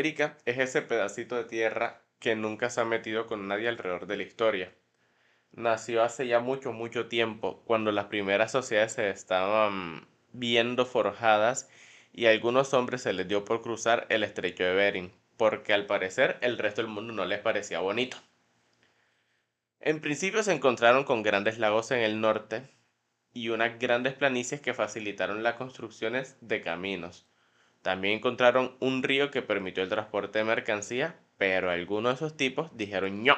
Latinoamérica es ese pedacito de tierra que nunca se ha metido con nadie alrededor de la historia. Nació hace ya mucho, mucho tiempo, cuando las primeras sociedades se estaban viendo forjadas y a algunos hombres se les dio por cruzar el estrecho de Bering, porque al parecer el resto del mundo no les parecía bonito. En principio se encontraron con grandes lagos en el norte y unas grandes planicies que facilitaron las construcciones de caminos. También encontraron un río que permitió el transporte de mercancía, pero algunos de esos tipos dijeron no.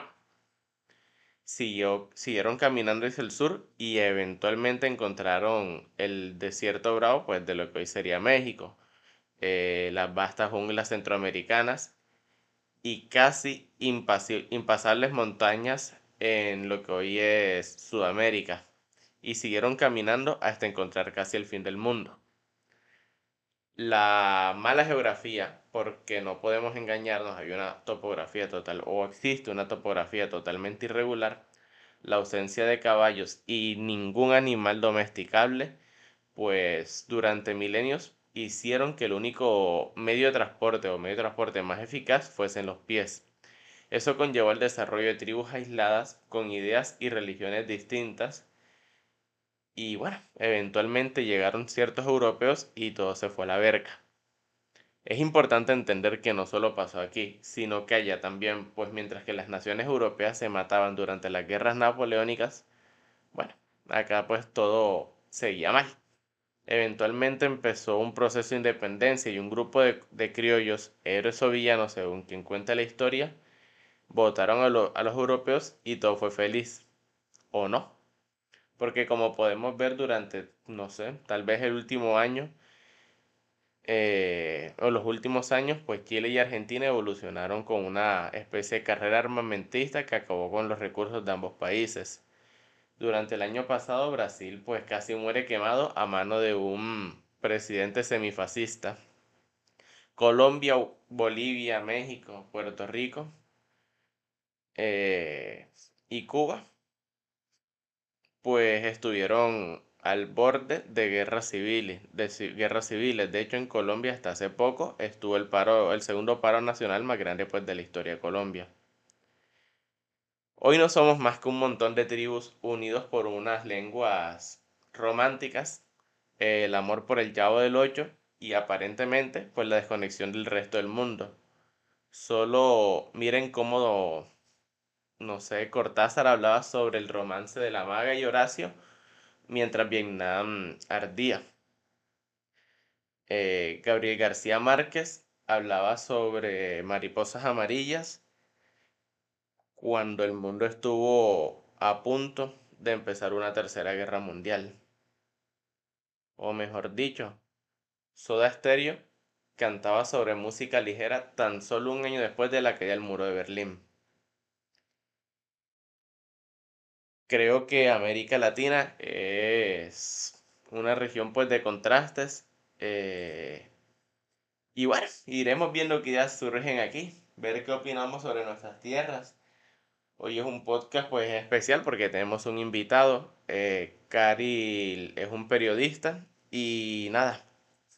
siguieron caminando hacia el sur y eventualmente encontraron el desierto bravo, pues de lo que hoy sería México, eh, las vastas junglas centroamericanas y casi impasables montañas en lo que hoy es Sudamérica. Y siguieron caminando hasta encontrar casi el fin del mundo. La mala geografía, porque no podemos engañarnos, hay una topografía total o existe una topografía totalmente irregular, la ausencia de caballos y ningún animal domesticable, pues durante milenios hicieron que el único medio de transporte o medio de transporte más eficaz fuesen los pies. Eso conllevó al desarrollo de tribus aisladas con ideas y religiones distintas. Y bueno, eventualmente llegaron ciertos europeos y todo se fue a la verga. Es importante entender que no solo pasó aquí, sino que allá también, pues mientras que las naciones europeas se mataban durante las guerras napoleónicas, bueno, acá pues todo seguía mal. Eventualmente empezó un proceso de independencia y un grupo de, criollos, héroes o villanos, según quien cuenta la historia, votaron a, a los europeos y todo fue feliz. ¿O no? Porque como podemos ver durante, no sé, tal vez el último año, eh, o los últimos años, pues Chile y Argentina evolucionaron con una especie de carrera armamentista que acabó con los recursos de ambos países. Durante el año pasado Brasil pues casi muere quemado a mano de un presidente semifascista. Colombia, Bolivia, México, Puerto Rico eh, y Cuba pues estuvieron al borde de guerras civiles, de guerras civiles. De hecho, en Colombia hasta hace poco estuvo el paro, el segundo paro nacional más grande pues de la historia de Colombia. Hoy no somos más que un montón de tribus unidos por unas lenguas románticas, el amor por el Chavo del Ocho y aparentemente por la desconexión del resto del mundo. Solo miren cómo, no sé, Cortázar hablaba sobre el romance de la maga y Horacio mientras Vietnam ardía. Eh, Gabriel García Márquez hablaba sobre mariposas amarillas cuando el mundo estuvo a punto de empezar una tercera guerra mundial. O mejor dicho, Soda Stereo cantaba sobre música ligera tan solo un año después de la caída del muro de Berlín. Creo que América Latina es una región pues de contrastes. Eh, y bueno, iremos viendo qué ideas surgen aquí, ver qué opinamos sobre nuestras tierras Hoy es un podcast pues especial porque tenemos un invitado. Eh, Cari es un periodista y nada,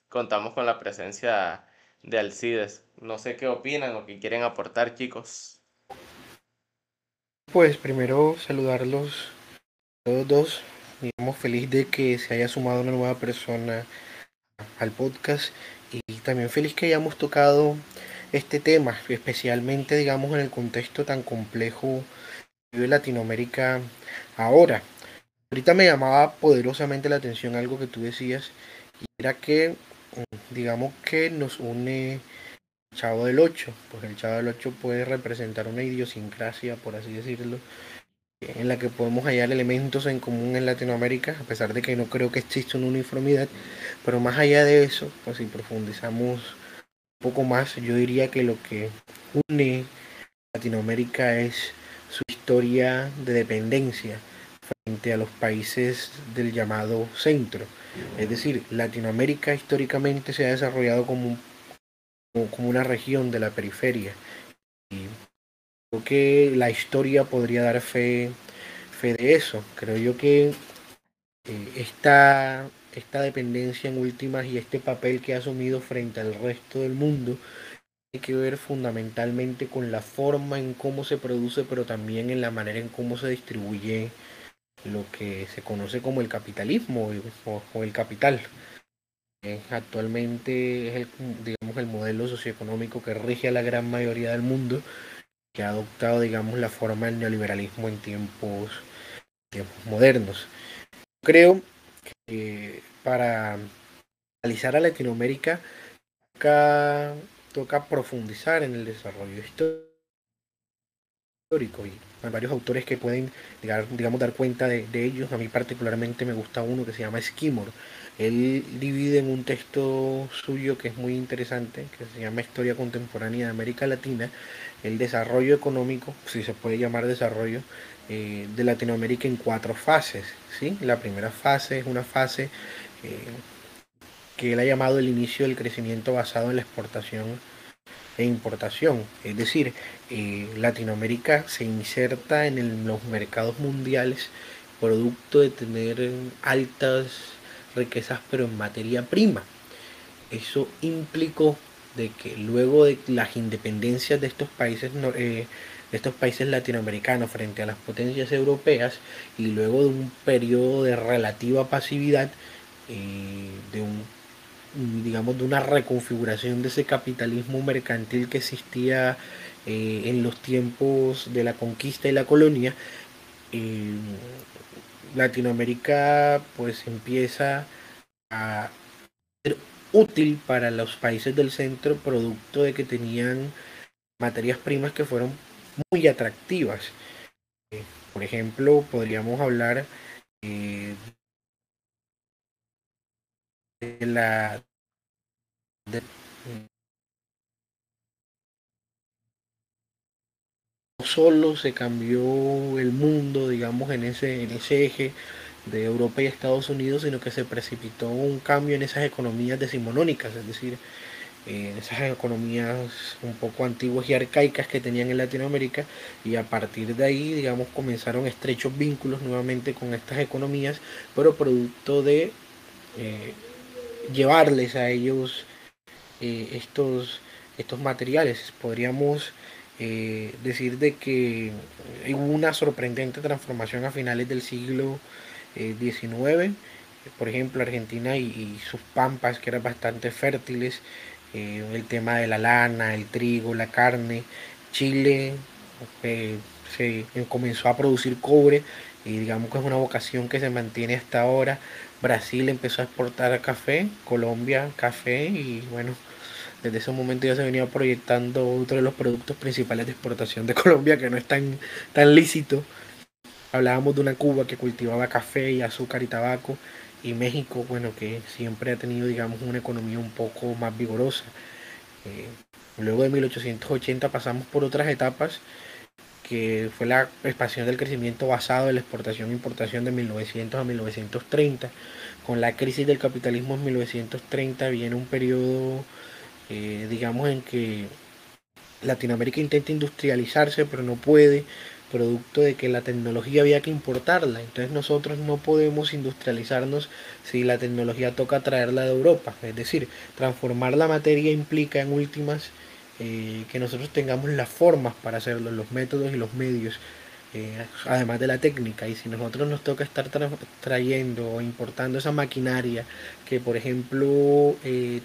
contamos con la presencia de Alcides. No sé qué opinan o qué quieren aportar, chicos. Pues primero saludarlos todos dos. Estamos feliz de que se haya sumado una nueva persona al podcast y también feliz que hayamos tocado este tema, especialmente digamos en el contexto tan complejo de Latinoamérica ahora. Ahorita me llamaba poderosamente la atención algo que tú decías, y era que mm, digamos que nos une Chavo del 8, porque el Chavo del 8 puede representar una idiosincrasia, por así decirlo, en la que podemos hallar elementos en común en Latinoamérica, a pesar de que no creo que exista una uniformidad, pero más allá de eso, pues si profundizamos poco más, yo diría que lo que une Latinoamérica es su historia de dependencia frente a los países del llamado centro. Es decir, Latinoamérica históricamente se ha desarrollado como, como una región de la periferia. Y creo que la historia podría dar fe, fe de eso. Creo yo que eh, esta esta dependencia en últimas y este papel que ha asumido frente al resto del mundo que ver fundamentalmente con la forma en cómo se produce, pero también en la manera en cómo se distribuye lo que se conoce como el capitalismo o, el capital. Eh, actualmente es el, digamos, el modelo socioeconómico que rige a la gran mayoría del mundo, que ha adoptado digamos, la forma del neoliberalismo en tiempos, tiempos modernos. Creo que para analizar a Latinoamérica toca, toca profundizar en el desarrollo histórico y hay varios autores que pueden digamos dar cuenta de, ellos a mí particularmente me gusta uno que se llama Esquimor él divide en un texto suyo que es muy interesante que se llama Historia contemporánea de América Latina el desarrollo económico si se puede llamar desarrollo eh, de Latinoamérica en cuatro fases ¿sí? la primera fase es una fase eh, que él ha llamado el inicio del crecimiento basado en la exportación e importación. Es decir, eh, Latinoamérica se inserta en los mercados mundiales producto de tener altas riquezas pero en materia prima. Eso implicó de que luego de las independencias de estos países eh, estos países latinoamericanos frente a las potencias europeas y luego de un periodo de relativa pasividad eh, de un digamos, de una reconfiguración de ese capitalismo mercantil que existía eh, en los tiempos de la conquista y la colonia, eh, Latinoamérica pues empieza a ser útil para los países del centro producto de que tenían materias primas que fueron muy atractivas. Eh, por ejemplo, podríamos hablar la no solo se cambió el mundo, digamos, en ese, en ese eje de Europa y Estados Unidos, sino que se precipitó un cambio en esas economías decimonónicas, es decir, en esas economías un poco antiguas y arcaicas que tenían en Latinoamérica y a partir de ahí, digamos, comenzaron estrechos vínculos nuevamente con estas economías, pero producto de eh, llevarles a ellos eh, estos, estos materiales. Podríamos eh, decir de que hubo una sorprendente transformación a finales del siglo XIX. Eh, Por ejemplo, Argentina y, sus pampas, que eran bastante fértiles, el tema de la lana, el trigo, la carne. Chile se comenzó a producir cobre y digamos que es una vocación que se mantiene hasta ahora. Brasil empezó a exportar café, Colombia café y bueno, desde ese momento ya se venía proyectando otro de los productos principales de exportación de Colombia que no es tan, tan lícito. Hablábamos de una Cuba que cultivaba café y azúcar y tabaco y México, bueno, que siempre ha tenido, digamos, una economía un poco más vigorosa. Eh, luego de 1880 pasamos por otras etapas que fue la expansión del crecimiento basado en la exportación e importación de 1900 a 1930. Con la crisis del capitalismo en 1930 viene un periodo, eh, digamos, en que Latinoamérica intenta industrializarse, pero no puede, producto de que la tecnología había que importarla. Entonces nosotros no podemos industrializarnos si la tecnología toca traerla de Europa. Es decir, transformar la materia implica en últimas eh, que nosotros tengamos las formas para hacerlo, los métodos y los medios, eh, además de la técnica. Y si nosotros nos toca estar trayendo o importando esa maquinaria que, por ejemplo,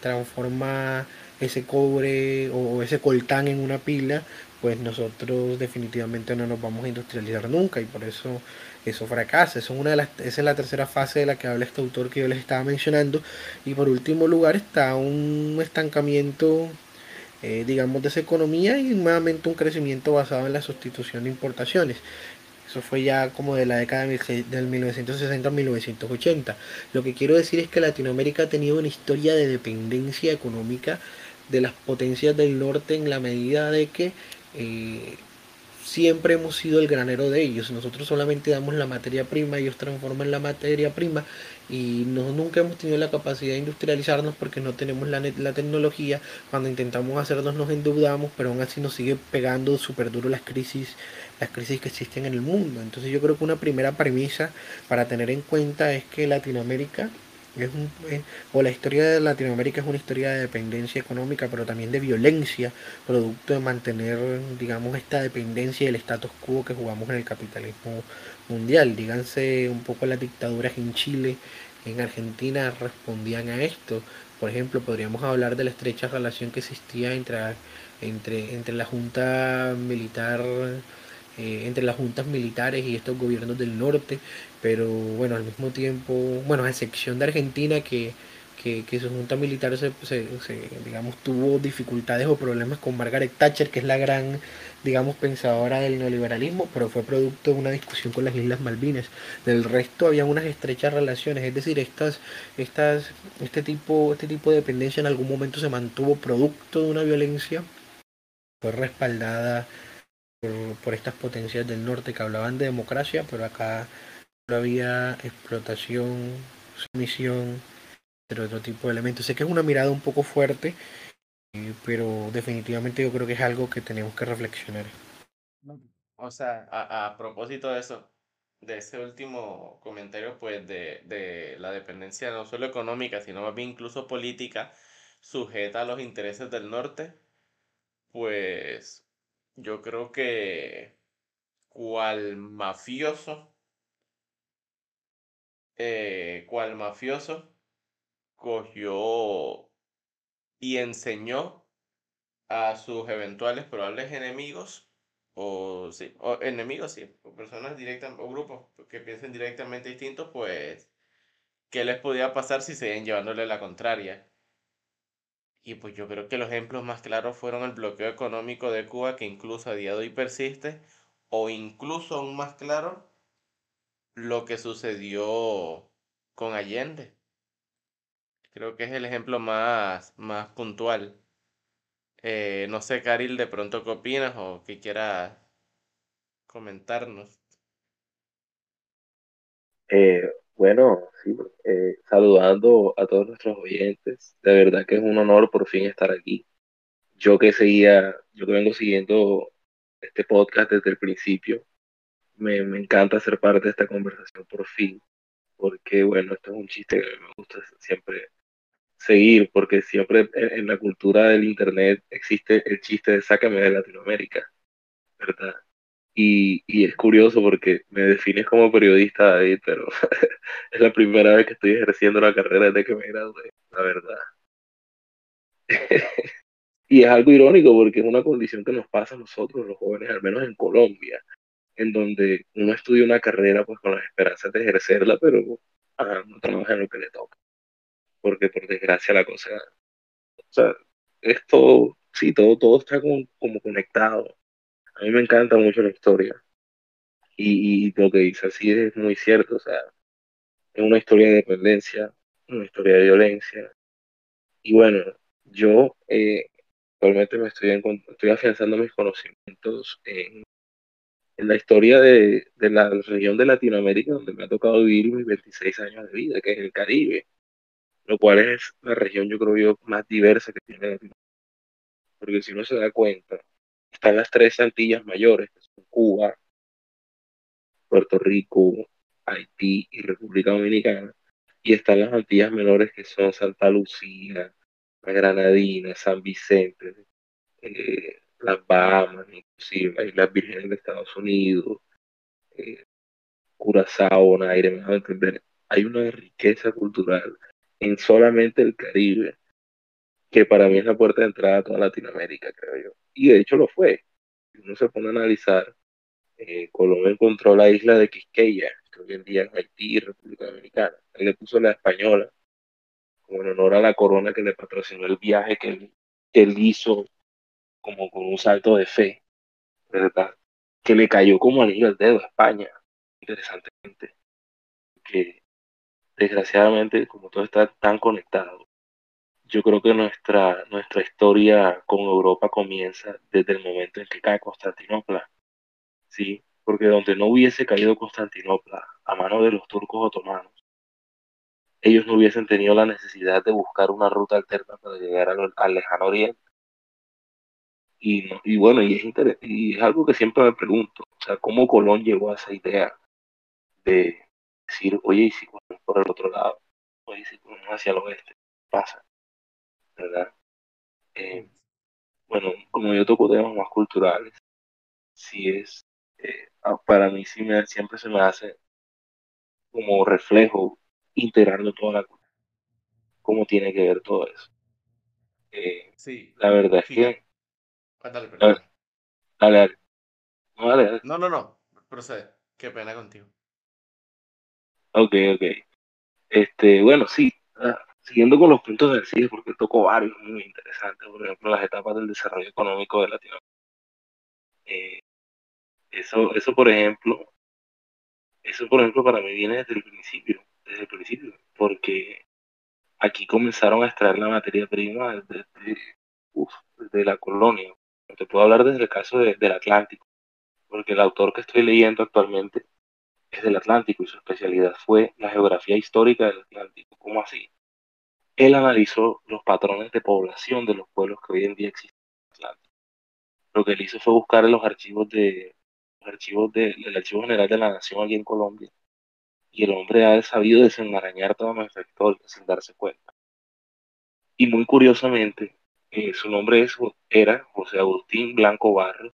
transforma ese cobre o ese coltán en una pila, pues nosotros definitivamente no nos vamos a industrializar nunca y por eso eso fracasa. Eso es una de las, esa es la tercera fase de la que habla este autor que yo les estaba mencionando. Y por último lugar está un estancamiento eh, digamos, de esa economía y nuevamente un crecimiento basado en la sustitución de importaciones. Eso fue ya como de la década del 1960 a 1980. Lo que quiero decir es que Latinoamérica ha tenido una historia de dependencia económica de las potencias del norte en la medida de que eh, siempre hemos sido el granero de ellos. Nosotros solamente damos la materia prima, ellos transforman la materia prima y no, nunca hemos tenido la capacidad de industrializarnos porque no tenemos la, la tecnología. Cuando intentamos hacernos nos endeudamos, pero aún así nos sigue pegando súper duro las crisis, las crisis que existen en el mundo. Entonces yo creo que una primera premisa para tener en cuenta es que Latinoamérica o la historia de Latinoamérica es una historia de dependencia económica, pero también de violencia, producto de mantener, digamos, esta dependencia del status quo que jugamos en el capitalismo mundial. Díganse un poco las dictaduras en Chile, en Argentina respondían a esto. Por ejemplo, podríamos hablar de la estrecha relación que existía entre, entre, entre la Junta Militar eh, entre las juntas militares y estos gobiernos del norte, pero bueno, al mismo tiempo, bueno, a excepción de Argentina que, que, su junta militar se, digamos, tuvo dificultades o problemas con Margaret Thatcher, que es la gran, digamos, pensadora del neoliberalismo, pero fue producto de una discusión con las Islas Malvinas. Del resto había unas estrechas relaciones, es decir, estas, estas, este, tipo, este tipo de dependencia en algún momento se mantuvo producto de una violencia, fue respaldada por, estas potencias del norte que hablaban de democracia, pero acá no había explotación, sumisión, pero otro tipo de elementos. Sé que es una mirada un poco fuerte, eh, pero definitivamente yo creo que es algo que tenemos que reflexionar. O sea, a, a propósito de eso, de ese último comentario, pues de, de, la dependencia no solo económica, sino más bien incluso política, sujeta a los intereses del norte, pues yo creo que cual mafioso, eh, cual mafioso cogió y enseñó a sus eventuales probables enemigos, o sí, o enemigos, sí, o personas directas, o grupos que piensen directamente distintos, pues, ¿qué les podía pasar si seguían llevándole la contraria? Y pues yo creo que los ejemplos más claros fueron el bloqueo económico de Cuba, que incluso a día de hoy persiste, o incluso aún más claro, lo que sucedió con Allende. Creo que es el ejemplo más, más puntual. Eh, no sé, Caril, de pronto qué opinas o que quieras comentarnos. Eh, bueno, sí, eh, saludando a todos nuestros oyentes. De verdad que es un honor por fin estar aquí. Yo que seguía, yo que vengo siguiendo este podcast desde el principio, me, me encanta ser parte de esta conversación por fin, porque bueno, esto es un chiste que me gusta siempre seguir, porque siempre en, en la cultura del Internet existe el chiste de sácame de Latinoamérica, ¿verdad? Y, y, es curioso porque me defines como periodista, David, pero es la primera vez que estoy ejerciendo la carrera desde que me gradué, la verdad. y es algo irónico porque es una condición que nos pasa a nosotros, los jóvenes, al menos en Colombia, en donde uno estudia una carrera pues con las esperanzas de ejercerla, pero no trabaja en lo que le toca. Porque por desgracia la cosa, o sea, es todo, sí, todo, todo está como, como conectado a mí me encanta mucho la historia. Y, lo que dice así es muy cierto. O sea, es una historia de dependencia, una historia de violencia. Y bueno, yo eh, actualmente me estoy, estoy afianzando mis conocimientos en, en la historia de, de, la región de Latinoamérica donde me ha tocado vivir mis 26 años de vida, que es el Caribe, lo cual es la región yo creo yo más diversa que tiene Latinoamérica. Porque si uno se da cuenta, están las tres Antillas mayores, que son Cuba, Puerto Rico, Haití y República Dominicana. Y están las Antillas menores, que son Santa Lucía, la Granadina, San Vicente, eh, las Bahamas, inclusive las Islas Vírgenes de Estados Unidos, eh, Curazao, Naire, me entender. Hay una riqueza cultural en solamente el Caribe que para mí es la puerta de entrada a toda Latinoamérica, creo yo. Y de hecho lo fue. Uno se pone a analizar, eh, Colombia encontró la isla de Quisqueya, que hoy en día es Haití República Dominicana. Él le puso la española, como en honor a la corona que le patrocinó el viaje que él, que hizo como con un salto de fe, ¿verdad? Que le cayó como anillo al dedo a España, interesantemente. Que desgraciadamente, como todo está tan conectado, yo creo que nuestra, nuestra historia con Europa comienza desde el momento en que cae Constantinopla, ¿sí? Porque donde no hubiese caído Constantinopla a mano de los turcos otomanos, ellos no hubiesen tenido la necesidad de buscar una ruta alterna para llegar al, lejano oriente. Y, y bueno, y es, y es algo que siempre me pregunto, o sea, ¿cómo Colón llegó a esa idea de decir, oye, y si por el otro lado? pues si hacia el oeste, pasa, ¿verdad? Eh, bueno, como yo toco temas más culturales, sí es, eh, ah, para mí sí me, siempre se me hace como reflejo integrando toda la cultura, cómo tiene que ver todo eso. Eh, sí. La verdad es que... Dale, dale, dale. No, dale, dale. No, no, no, procede. Qué pena contigo. Ok, ok. Este, bueno, sí, ah, siguiendo con los puntos CIE, porque tocó varios muy interesantes, por ejemplo, las etapas del desarrollo económico de Latinoamérica. Eh, eso, eso, por ejemplo, eso, por ejemplo, para mí viene desde el principio, desde el principio, porque aquí comenzaron a extraer la materia prima desde, la colonia. Te puedo hablar desde el caso del Atlántico, porque el autor que estoy leyendo actualmente es del Atlántico y su especialidad fue la geografía histórica del Atlántico. ¿Cómo así? Él analizó los patrones de población de los pueblos que hoy en día existen en el Atlántico. Lo que él hizo fue buscar en los archivos de los archivos del Archivo General de la Nación aquí en Colombia y el hombre ha sabido desenmarañar toda nuestra historia sin darse cuenta. Y muy curiosamente, eh, su nombre es, era José Agustín Blanco Barros.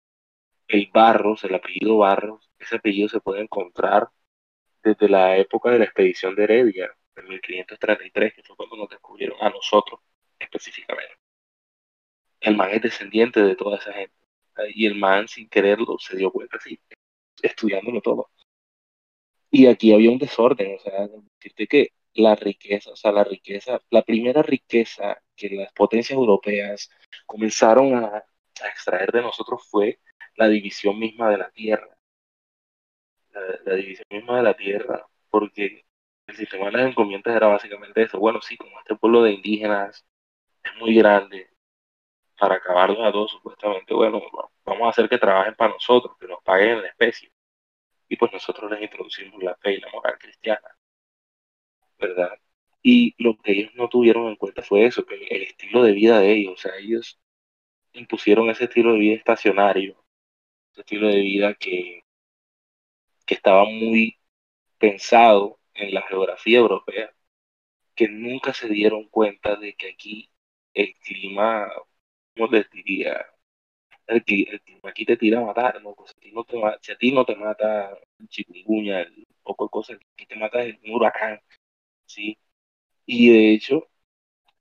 El Barros, el apellido Barros, ese apellido se puede encontrar desde la época de la expedición de Heredia, en 1533, que fue cuando nos descubrieron a nosotros específicamente. El man es descendiente de toda esa gente. Y el man, sin quererlo, se dio cuenta, así, estudiándolo todo. Y aquí había un desorden, o sea, decirte que la riqueza, o sea, la riqueza, la primera riqueza que las potencias europeas comenzaron a extraer de nosotros fue la división misma de la tierra. La, división misma de la tierra, porque el sistema de las encomiendas era básicamente eso. Bueno, sí, como este pueblo de indígenas es muy grande, para acabarlos a todos, supuestamente, bueno, vamos a hacer que trabajen para nosotros, que nos paguen en la especie. Y pues nosotros les introducimos la fe y la moral cristiana, ¿verdad? Y lo que ellos no tuvieron en cuenta fue eso, que el estilo de vida de ellos, o sea, ellos impusieron ese estilo de vida estacionario, ese estilo de vida que, que estaba muy pensado en la geografía europea, que nunca se dieron cuenta de que aquí el clima, ¿cómo les diría? El, clima aquí te tira a matar, ¿no? Pues si, no te, si a ti no te mata el chikungunya, el poco de cosas, aquí te mata el huracán, ¿sí? Y de hecho,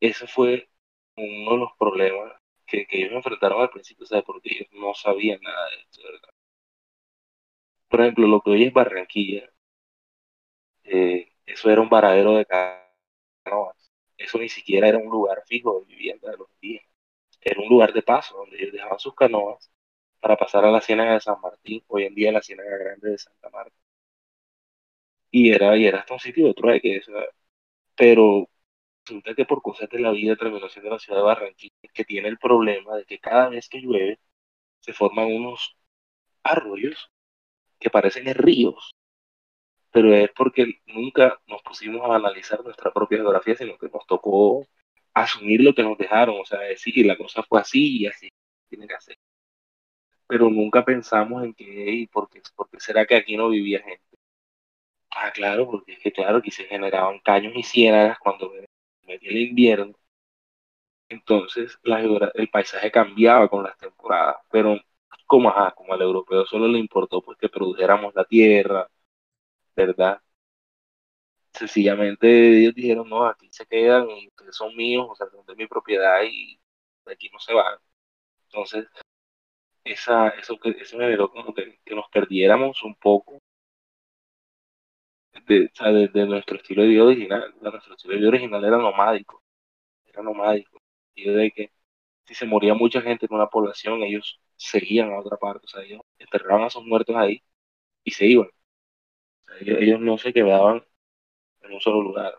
ese fue uno de los problemas que, que ellos enfrentaron al principio, ¿sabes? Porque ellos no sabían nada de esto, ¿verdad? Por ejemplo, lo que hoy es Barranquilla, eh, eso era un varadero de canoas. Eso ni siquiera era un lugar fijo de vivienda de los indígenas. Era un lugar de paso donde ellos dejaban sus canoas para pasar a la Ciénaga de San Martín, hoy en día la Ciénaga Grande de Santa Marta. Y era, y era hasta un sitio de trueque, pero resulta que por cosas de la vida terminó siendo la ciudad de Barranquilla, que tiene el problema de que cada vez que llueve se forman unos arroyos que parecen ríos, pero es porque nunca nos pusimos a analizar nuestra propia geografía, sino que nos tocó asumir lo que nos dejaron, o sea, decir, la cosa fue así y así tiene que hacer. Pero nunca pensamos en que, ¿por qué, será que aquí no vivía gente? Ah, claro, porque es que claro, aquí se generaban caños y ciénagas cuando metía el invierno. Entonces la, el paisaje cambiaba con las temporadas, pero como, ajá, como al europeo solo le importó pues que produjéramos la tierra, ¿verdad? Sencillamente ellos dijeron, no, aquí se quedan ustedes son míos, o sea, son de mi propiedad y de aquí no se van. Entonces, esa, eso, que, eso generó como que, nos perdiéramos un poco de, de, nuestro estilo de vida original. Nuestro estilo de vida original era nomádico, era nomádico. Y de que si se moría mucha gente en una población, ellos seguían a otra parte, o sea, ellos enterraban a sus muertos ahí y se iban. Ellos, no se quedaban en un solo lugar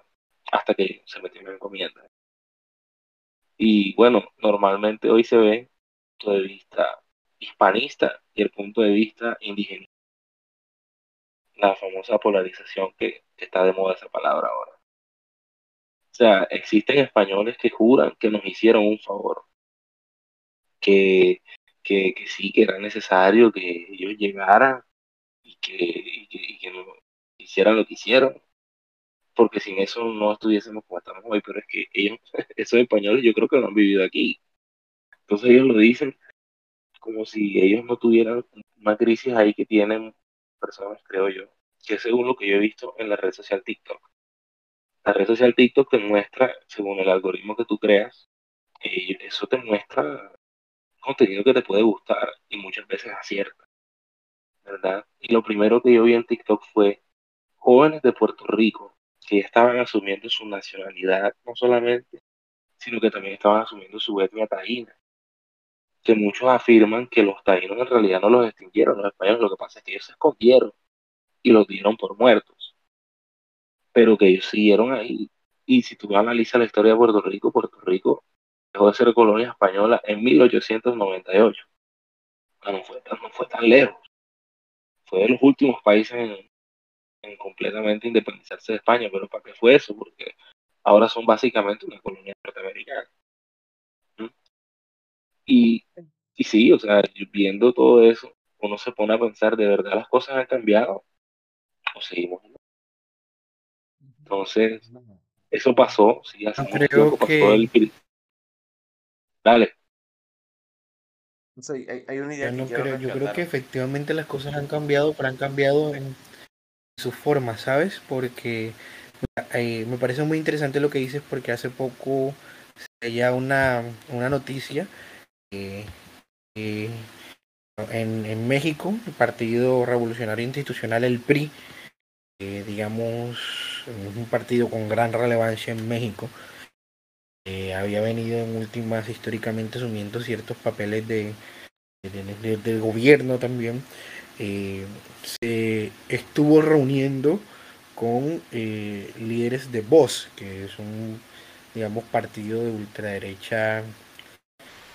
hasta que se metieron en encomienda. Y bueno, normalmente hoy se ve el punto de vista hispanista y el punto de vista indígena. La famosa polarización que, que está de moda esa palabra ahora. O sea, existen españoles que juran que nos hicieron un favor, que que, sí, que era necesario que ellos llegaran y que, y que, no hicieran lo que hicieron. porque sin eso no estuviésemos como estamos hoy, pero es que ellos, esos españoles yo creo que no han vivido aquí. Entonces ellos lo dicen como si ellos no tuvieran una crisis ahí que tienen personas, creo yo, que según lo que yo he visto en la red social TikTok. La red social TikTok te muestra, según el algoritmo que tú creas, eh, eso te muestra contenido que te puede gustar y muchas veces acierta, ¿verdad? Y lo primero que yo vi en TikTok fue jóvenes de Puerto Rico que estaban asumiendo su nacionalidad, no solamente, sino que también estaban asumiendo su etnia taína. Que muchos afirman que los taínos en realidad no los extinguieron, los españoles, lo que pasa es que ellos se escondieron y los dieron por muertos. Pero que ellos siguieron ahí. Y si tú analizas la historia de Puerto Rico, Puerto Rico dejó de ser colonia española en 1898. No fue, no fue tan lejos. Fue de los últimos países en, en completamente independizarse de España, pero ¿para qué fue eso? Porque ahora son básicamente una colonia norteamericana. Y, y sí, o sea, viendo todo eso, uno se pone a pensar, ¿de verdad las cosas han cambiado? ¿O seguimos? Entonces, eso pasó, sí, hace mucho Creo pasó que- el... Dale. Hay, hay una idea que no creo- yo creo que efectivamente las cosas han cambiado, pero han cambiado en su forma, ¿sabes? Porque eh, me parece muy interesante lo que dices porque hace poco ya una, una noticia en, en México, el Partido Revolucionario Institucional, el PRI, digamos, es un partido con gran relevancia en México, eh, había venido en últimas históricamente asumiendo ciertos papeles de, de, de- de gobierno también, eh, se estuvo reuniendo con eh, líderes de Vox, que es un, digamos, partido de ultraderecha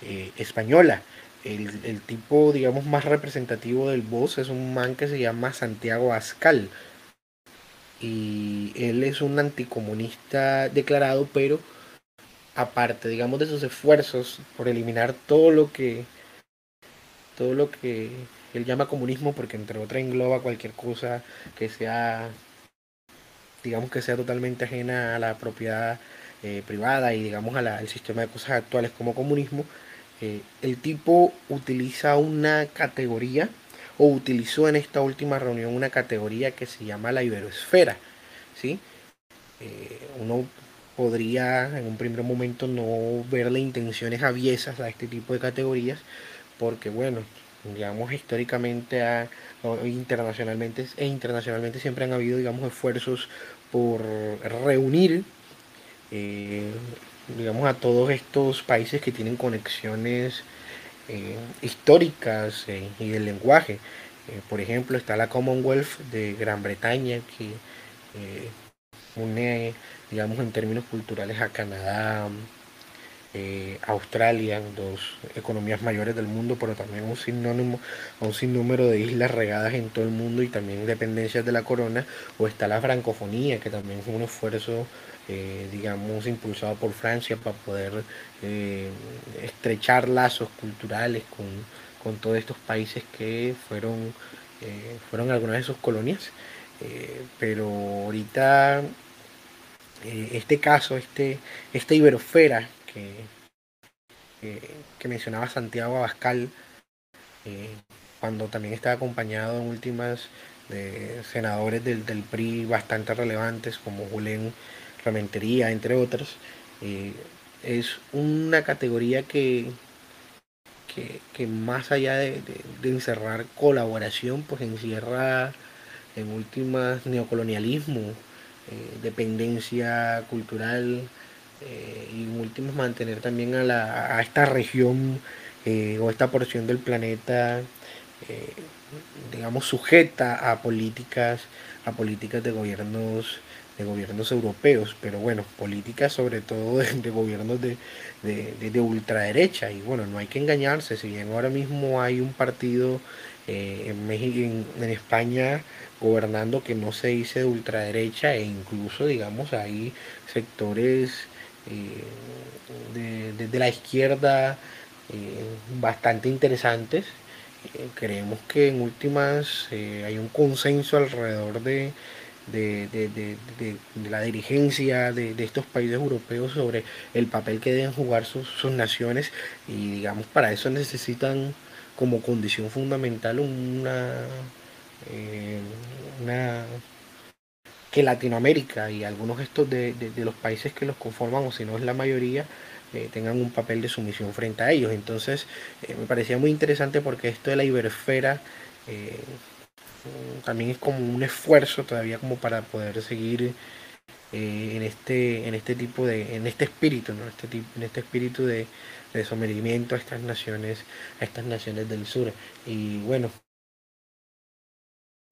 eh, española. El, tipo, digamos, más representativo del Vox es un man que se llama Santiago Ascal. Y él es un anticomunista declarado, pero aparte, digamos, de sus esfuerzos por eliminar todo lo que todo lo que él llama comunismo, porque entre otras engloba cualquier cosa que sea, digamos que sea totalmente ajena a la propiedad eh, privada y digamos al sistema de cosas actuales como comunismo, eh, el tipo utiliza una categoría o utilizó en esta última reunión una categoría que se llama la iberoesfera, ¿sí? Eh, uno podría en un primer momento no verle intenciones aviesas a este tipo de categorías, porque bueno, digamos históricamente o internacionalmente e internacionalmente siempre han habido digamos esfuerzos por reunir eh, digamos a todos estos países que tienen conexiones eh, históricas eh, y del lenguaje. Por ejemplo, está la Commonwealth de Gran Bretaña que une, digamos, en términos culturales a Canadá, eh, Australia, dos economías mayores del mundo, pero también un sinónimo, un sinnúmero de islas regadas en todo el mundo y también dependencias de la corona, o está la francofonía, que también es un esfuerzo, eh, digamos, impulsado por Francia para poder eh, estrechar lazos culturales con, con todos estos países que fueron, fueron algunas de sus colonias. Pero ahorita este caso, este, esta iberosfera que, mencionaba Santiago Abascal, eh, cuando también estaba acompañado en últimas de senadores del, del PRI bastante relevantes como Julen Ramentería, entre otros, eh, es una categoría que, que, que más allá de encerrar colaboración, pues encierra en últimas neocolonialismo, eh, dependencia cultural eh, y en últimas mantener también a, la, a esta región eh, o esta porción del planeta eh, digamos sujeta a políticas a políticas de gobiernos de gobiernos europeos. Pero bueno políticas sobre todo de, gobiernos de, de, de- de ultraderecha. Y bueno no hay que engañarse. Si bien ahora mismo hay un partido eh, en, México, en, en España gobernando que no se dice de ultraderecha e incluso digamos hay sectores eh, de, de- de la izquierda eh, bastante interesantes. Eh, creemos que en últimas eh, hay un consenso alrededor de, de, la dirigencia de, estos países europeos sobre el papel que deben jugar sus, naciones y digamos para eso necesitan como condición fundamental una, una que Latinoamérica y algunos estos de, los países que los conforman o si no es la mayoría eh, tengan un papel de sumisión frente a ellos entonces eh, me parecía muy interesante porque esto de la iberosfera también es como un esfuerzo todavía como para poder seguir eh, en este en este tipo de en este espíritu ¿no? este en este espíritu de, de sometimiento a estas naciones a estas naciones del sur y bueno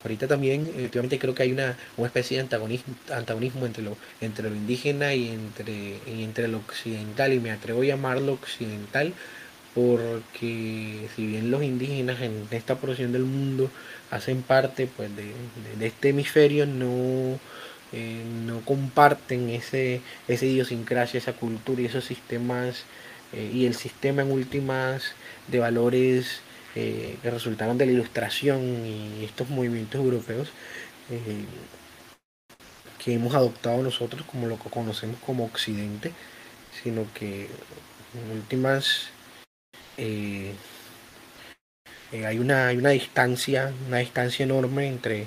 ahorita también efectivamente creo que hay una, una especie de antagonismo, antagonismo entre lo entre lo indígena y entre y entre lo occidental y me atrevo a llamarlo occidental porque si bien los indígenas en esta porción del mundo hacen parte pues de, este hemisferio no eh, no comparten ese esa idiosincrasia esa cultura y esos sistemas eh, y el sistema en últimas de valores eh, que resultaron de la ilustración y estos movimientos europeos que hemos adoptado nosotros como lo que conocemos como occidente sino que en últimas eh, eh, hay, una, hay una distancia, una distancia enorme entre,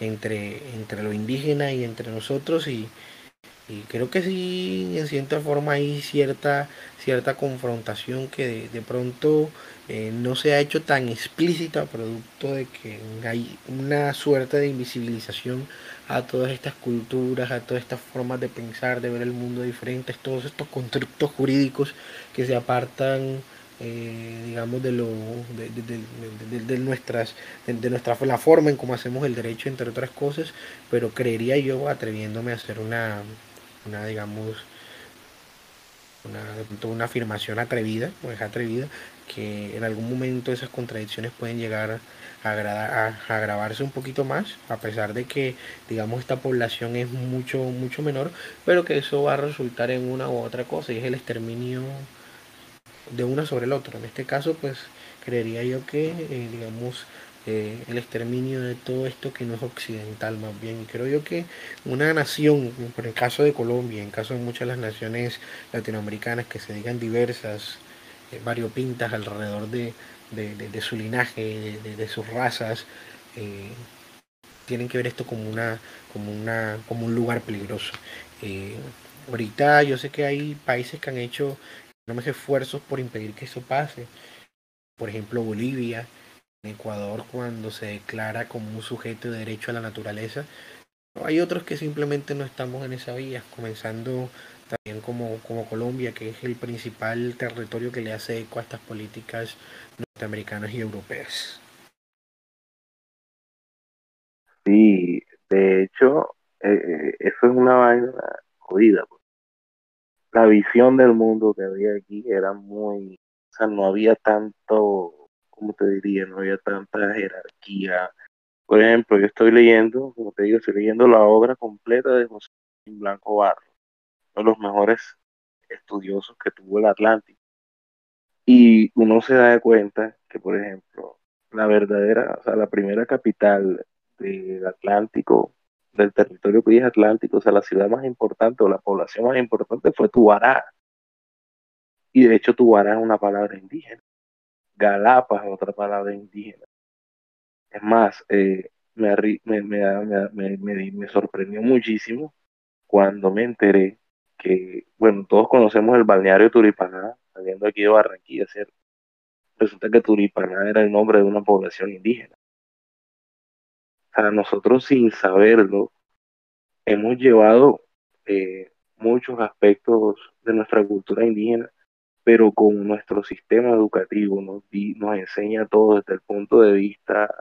entre, entre lo indígena y entre nosotros y, creo que sí, en cierta forma hay cierta, cierta confrontación que de, pronto eh, no se ha hecho tan explícita producto de que hay una suerte de invisibilización a todas estas culturas, a todas estas formas de pensar, de ver el mundo diferentes, todos estos constructos jurídicos que se apartan eh, digamos, de, lo, de, nuestras, de, nuestra la forma en cómo hacemos el derecho, entre otras cosas, pero creería yo, atreviéndome a hacer una, una digamos, una, una afirmación atrevida, pues atrevida, que en algún momento esas contradicciones pueden llegar a, a, agravarse un poquito más, a pesar de que, digamos, esta población es mucho, mucho menor, pero que eso va a resultar en una u otra cosa, y es el exterminio de uno sobre el otro. En este caso, pues creería yo que, eh, digamos, eh, el exterminio de todo esto que no es occidental más bien. Y creo yo que una nación, por el caso de Colombia, en caso de muchas de las naciones latinoamericanas que se digan diversas, eh, variopintas alrededor de, de, su linaje, de, sus razas, tienen que ver esto como una, como una, como un lugar peligroso. ahorita yo sé que hay países que han hecho enormes esfuerzos por impedir que eso pase. Por ejemplo, Bolivia, Ecuador, cuando se declara como un sujeto de derecho a la naturaleza. Hay otros que simplemente no estamos en esa vía, comenzando también como, como Colombia, que es el principal territorio que le hace eco a estas políticas norteamericanas y europeas. Sí, de hecho, eh, eh, eso es una vaina jodida, la visión del mundo que había aquí era muy, o sea, no había tanto, ¿cómo te diría? No había tanta jerarquía. Por ejemplo, yo estoy leyendo, como te digo, estoy leyendo la obra completa de José Blanco Barro, de los mejores estudiosos que tuvo el Atlántico. Y uno se da cuenta que, por ejemplo, la verdadera, o sea, la primera capital del Atlántico del territorio que es Atlántico, o sea, la ciudad más importante o la población más importante fue Tubará. Y de hecho Tubará es una palabra indígena. Galapas es otra palabra indígena. Es más, eh, me, me, me, sorprendió muchísimo cuando me enteré que, bueno, todos conocemos el balneario Turipaná, saliendo aquí de Barranquilla, ¿cierto? Resulta que Turipaná era el nombre de una población indígena nosotros sin saberlo hemos llevado eh, muchos aspectos de nuestra cultura indígena, pero con nuestro sistema educativo nos, nos enseña todo desde el punto de vista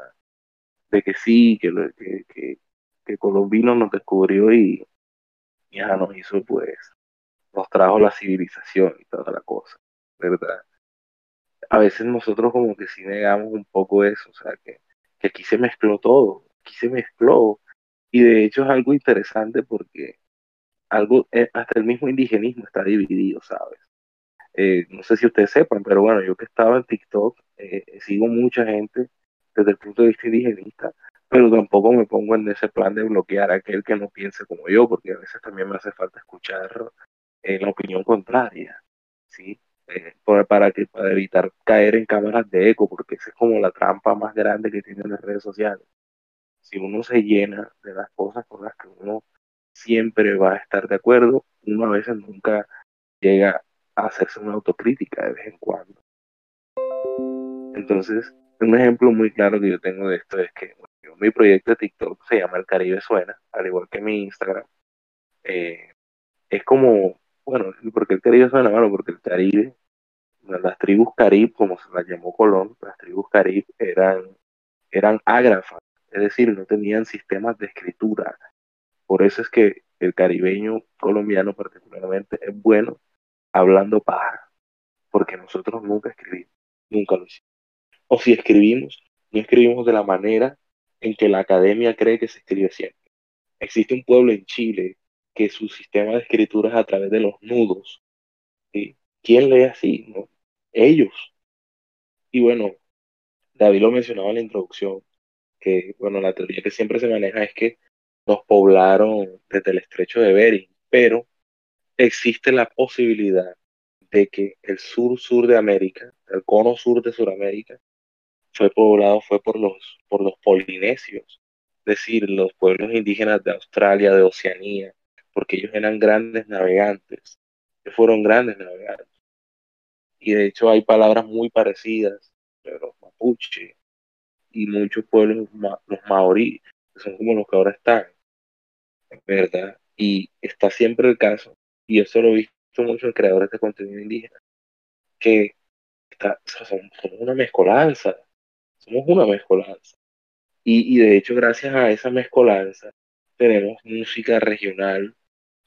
de que sí, que, que, que, que Colombino nos descubrió y ya nos hizo pues, nos trajo la civilización y toda la cosa, ¿verdad? A veces nosotros como que sí negamos un poco eso, o sea, que, que aquí se mezcló todo, aquí se mezcló. Y de hecho es algo interesante porque algo, eh, hasta el mismo indigenismo está dividido, ¿sabes? Eh, no sé si ustedes sepan, pero bueno, yo que estaba en TikTok, eh, sigo mucha gente desde el punto de vista indigenista, pero tampoco me pongo en ese plan de bloquear a aquel que no piense como yo, porque a veces también me hace falta escuchar eh, la opinión contraria, ¿sí? Eh, para, para evitar caer en cámaras de eco, porque esa es como la trampa más grande que tienen las redes sociales. Si uno se llena de las cosas con las que uno siempre va a estar de acuerdo, uno a veces nunca llega a hacerse una autocrítica de vez en cuando. Entonces, un ejemplo muy claro que yo tengo de esto es que mi proyecto de TikTok se llama El Caribe Suena, al igual que mi Instagram. Eh, es como, bueno, porque el Caribe suena, bueno, porque el Caribe, las tribus Carib, como se las llamó Colón, las tribus Carib eran, eran ágrafas, es decir, no tenían sistemas de escritura. Por eso es que el caribeño colombiano particularmente es bueno hablando paja, porque nosotros nunca escribimos, nunca lo hicimos. O si escribimos, no escribimos de la manera en que la academia cree que se escribe siempre. Existe un pueblo en Chile que su sistema de escritura es a través de los nudos. ¿Quién lee así? Ellos. Y bueno, David lo mencionaba en la introducción, que bueno, la teoría que siempre se maneja es que nos poblaron desde el estrecho de Bering, pero existe la posibilidad de que el sur-sur de América, el cono sur de Sudamérica, fue poblado fue por los, por los polinesios, es decir, los pueblos indígenas de Australia, de Oceanía, porque ellos eran grandes navegantes, que fueron grandes navegantes. Y de hecho hay palabras muy parecidas de los mapuche y muchos pueblos, los maorí, que son como los que ahora están, ¿verdad? Y está siempre el caso, y eso lo he visto mucho en creadores de contenido indígena, que está, somos una mezcolanza, somos una mezcolanza. Y, y de hecho, gracias a esa mezcolanza, tenemos música regional,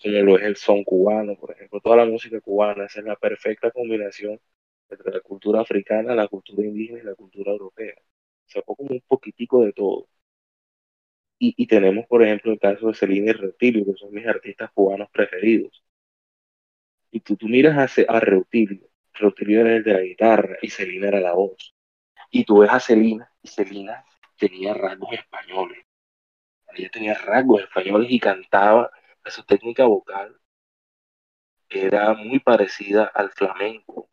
como lo es el son cubano, por ejemplo. Toda la música cubana es la perfecta combinación entre la cultura africana, la cultura indígena y la cultura europea. Se como un poquitico de todo. Y, y, tenemos, por ejemplo, el caso de Celina y Reutilio, que son mis artistas cubanos preferidos. Y tú, tú miras a, a Reutilio, Reutilio era el de la guitarra y Celina era la voz. Y tú ves a Celina, y Celina tenía rasgos españoles. Ella tenía rasgos españoles y cantaba, su técnica vocal era muy parecida al flamenco.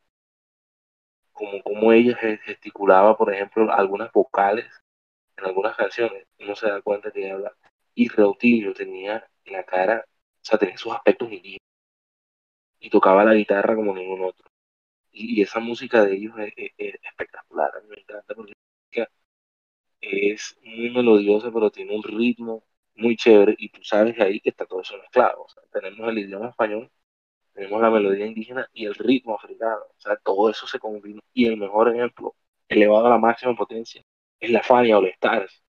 Como, como ella gesticulaba, por ejemplo, algunas vocales en algunas canciones, uno se da cuenta que habla. Y Reutilio tenía la cara, o sea, tenía sus aspectos. Y tocaba la guitarra como ningún otro y, esa música de ellos es, espectacular, a mí me encanta porque es muy melodiosa, pero tiene un ritmo muy chévere y tú sabes ahí que está todo eso mezclado. O tenemos el idioma español, tenemos la melodía indígena y el ritmo africano. O sea, todo eso se combina. Y el mejor ejemplo, elevado a la máxima potencia, es la Fania All Stars.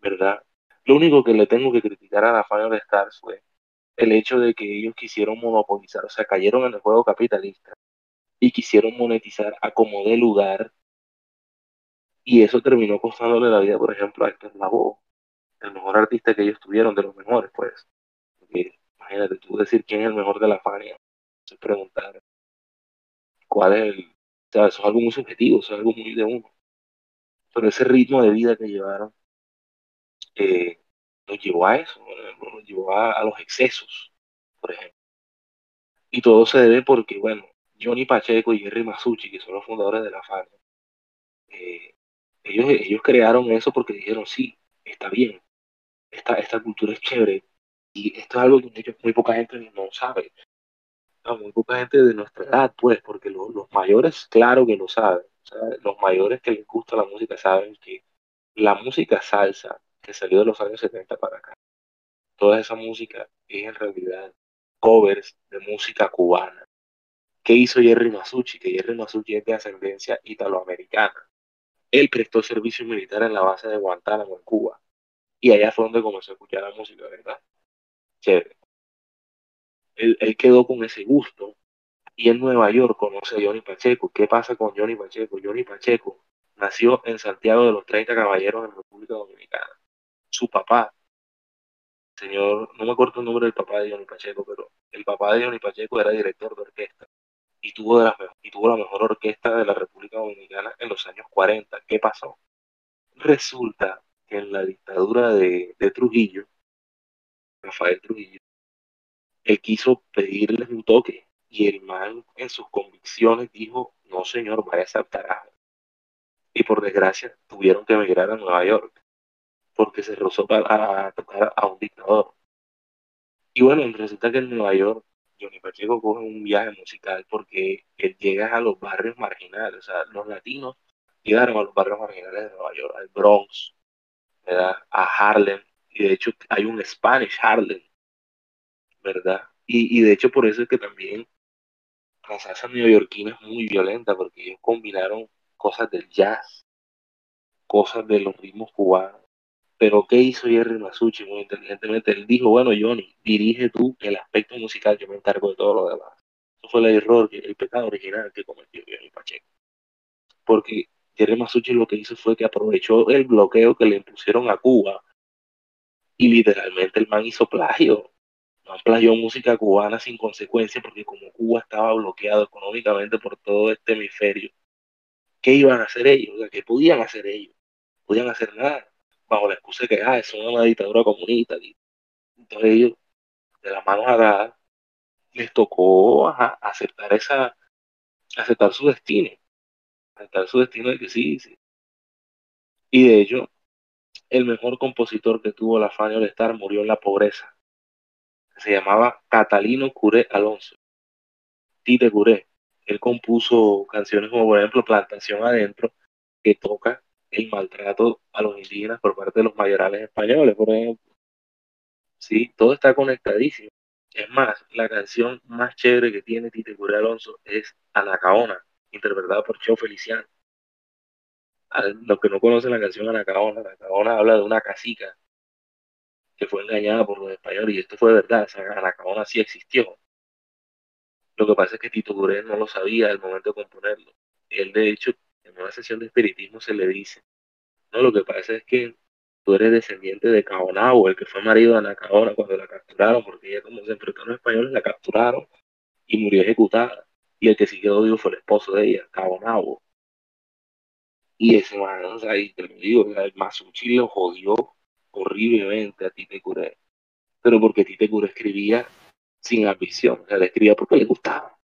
¿Verdad? Lo único que le tengo que criticar a la Fania All Stars fue el hecho de que ellos quisieron monopolizar, o sea, cayeron en el juego capitalista y quisieron monetizar a como de lugar. Y eso terminó costándole la vida, por ejemplo, a Héctor Lavoe, el mejor artista que ellos tuvieron, de los mejores, pues. imagínate tú decir quién es el mejor de la Fania. Se preguntar cuál es el. O sea, eso es algo muy subjetivo, eso es algo muy de uno. Pero ese ritmo de vida que llevaron eh, nos llevó a eso, nos llevó a, a los excesos, por ejemplo. Y todo se debe porque, bueno, Johnny Pacheco y Jerry Masucci, que son los fundadores de la FARC, eh, ellos, ellos crearon eso porque dijeron, sí, está bien, esta, esta cultura es chévere, y esto es algo que muy poca gente no sabe. muy poca gente de nuestra edad, pues, porque los, mayores, claro que lo saben. los mayores que les gusta la música saben que la música salsa que salió de los años 70 para acá, toda esa música es en realidad covers de música cubana. ¿Qué hizo Jerry Masucci? Que Jerry Masucci es de ascendencia italoamericana. Él prestó servicio militar en la base de Guantánamo, en Cuba. Y allá fue donde comenzó a escuchar la música, ¿verdad? Chévere. Él, quedó con ese gusto. Y en Nueva York conoce a Johnny Pacheco. ¿Qué pasa con Johnny Pacheco? Johnny Pacheco nació en Santiago de los 30 Caballeros en República Dominicana. Su papá, señor, no me acuerdo el nombre del papá de Johnny Pacheco, pero el papá de Johnny Pacheco era director de orquesta y tuvo, de la, y tuvo la mejor orquesta de la República Dominicana en los años 40. ¿Qué pasó? Resulta que en la dictadura de, de Trujillo, Rafael Trujillo, él quiso pedirles un toque y el man en sus convicciones dijo, no señor, vaya a Y por desgracia tuvieron que emigrar a Nueva York porque se rozó para tocar a un dictador. Y bueno, resulta que en Nueva York Johnny Pacheco coge un viaje musical porque él llega a los barrios marginales, o sea, los latinos llegaron a los barrios marginales de Nueva York, al Bronx, ¿verdad? a Harlem, y de hecho hay un Spanish Harlem, ¿verdad? Y, y de hecho por eso es que también la salsa neoyorquina es muy violenta, porque ellos combinaron cosas del jazz, cosas de los ritmos cubanos. Pero ¿qué hizo Jerry Masucci muy inteligentemente? Él dijo, bueno, Johnny, dirige tú el aspecto musical, yo me encargo de todo lo demás. Eso fue el error, el pecado original que cometió Johnny Pacheco. Porque Jerry Masucci lo que hizo fue que aprovechó el bloqueo que le impusieron a Cuba y literalmente el man hizo plagio plagió música cubana sin consecuencia porque como Cuba estaba bloqueado económicamente por todo este hemisferio, ¿qué iban a hacer ellos? O ¿qué podían hacer ellos? podían hacer nada, bajo la excusa de que ah, es una dictadura comunista. Entonces ellos, de las manos atadas, les tocó aceptar esa, aceptar su destino, aceptar su destino de que sí, sí. Y de hecho, el mejor compositor que tuvo la Fania de estar murió en la pobreza se llamaba Catalino Curé Alonso, Tite Curé. Él compuso canciones como por ejemplo Plantación Adentro, que toca el maltrato a los indígenas por parte de los mayorales españoles, por ejemplo. Sí, todo está conectadísimo. Es más, la canción más chévere que tiene Tite Curé Alonso es Anacaona, interpretada por Cheo Feliciano. A los que no conocen la canción Anacaona, Anacaona habla de una casica que fue engañada por los españoles, y esto fue verdad, esa Anacaona sí existió. Lo que pasa es que Tito Gurén no lo sabía al momento de componerlo. Él, de hecho, en una sesión de espiritismo se le dice, no, lo que pasa es que tú eres descendiente de Caonabo, el que fue marido de Anacaona cuando la capturaron, porque ella como se enfrentó a los españoles, la capturaron y murió ejecutada. Y el que siguió vivo fue el esposo de ella, Caonabo. Y ese man, o sea, y te lo el Masuchi jodió horriblemente a Tite Curé, pero porque Tite Curé escribía sin ambición, o sea, le escribía porque le gustaba,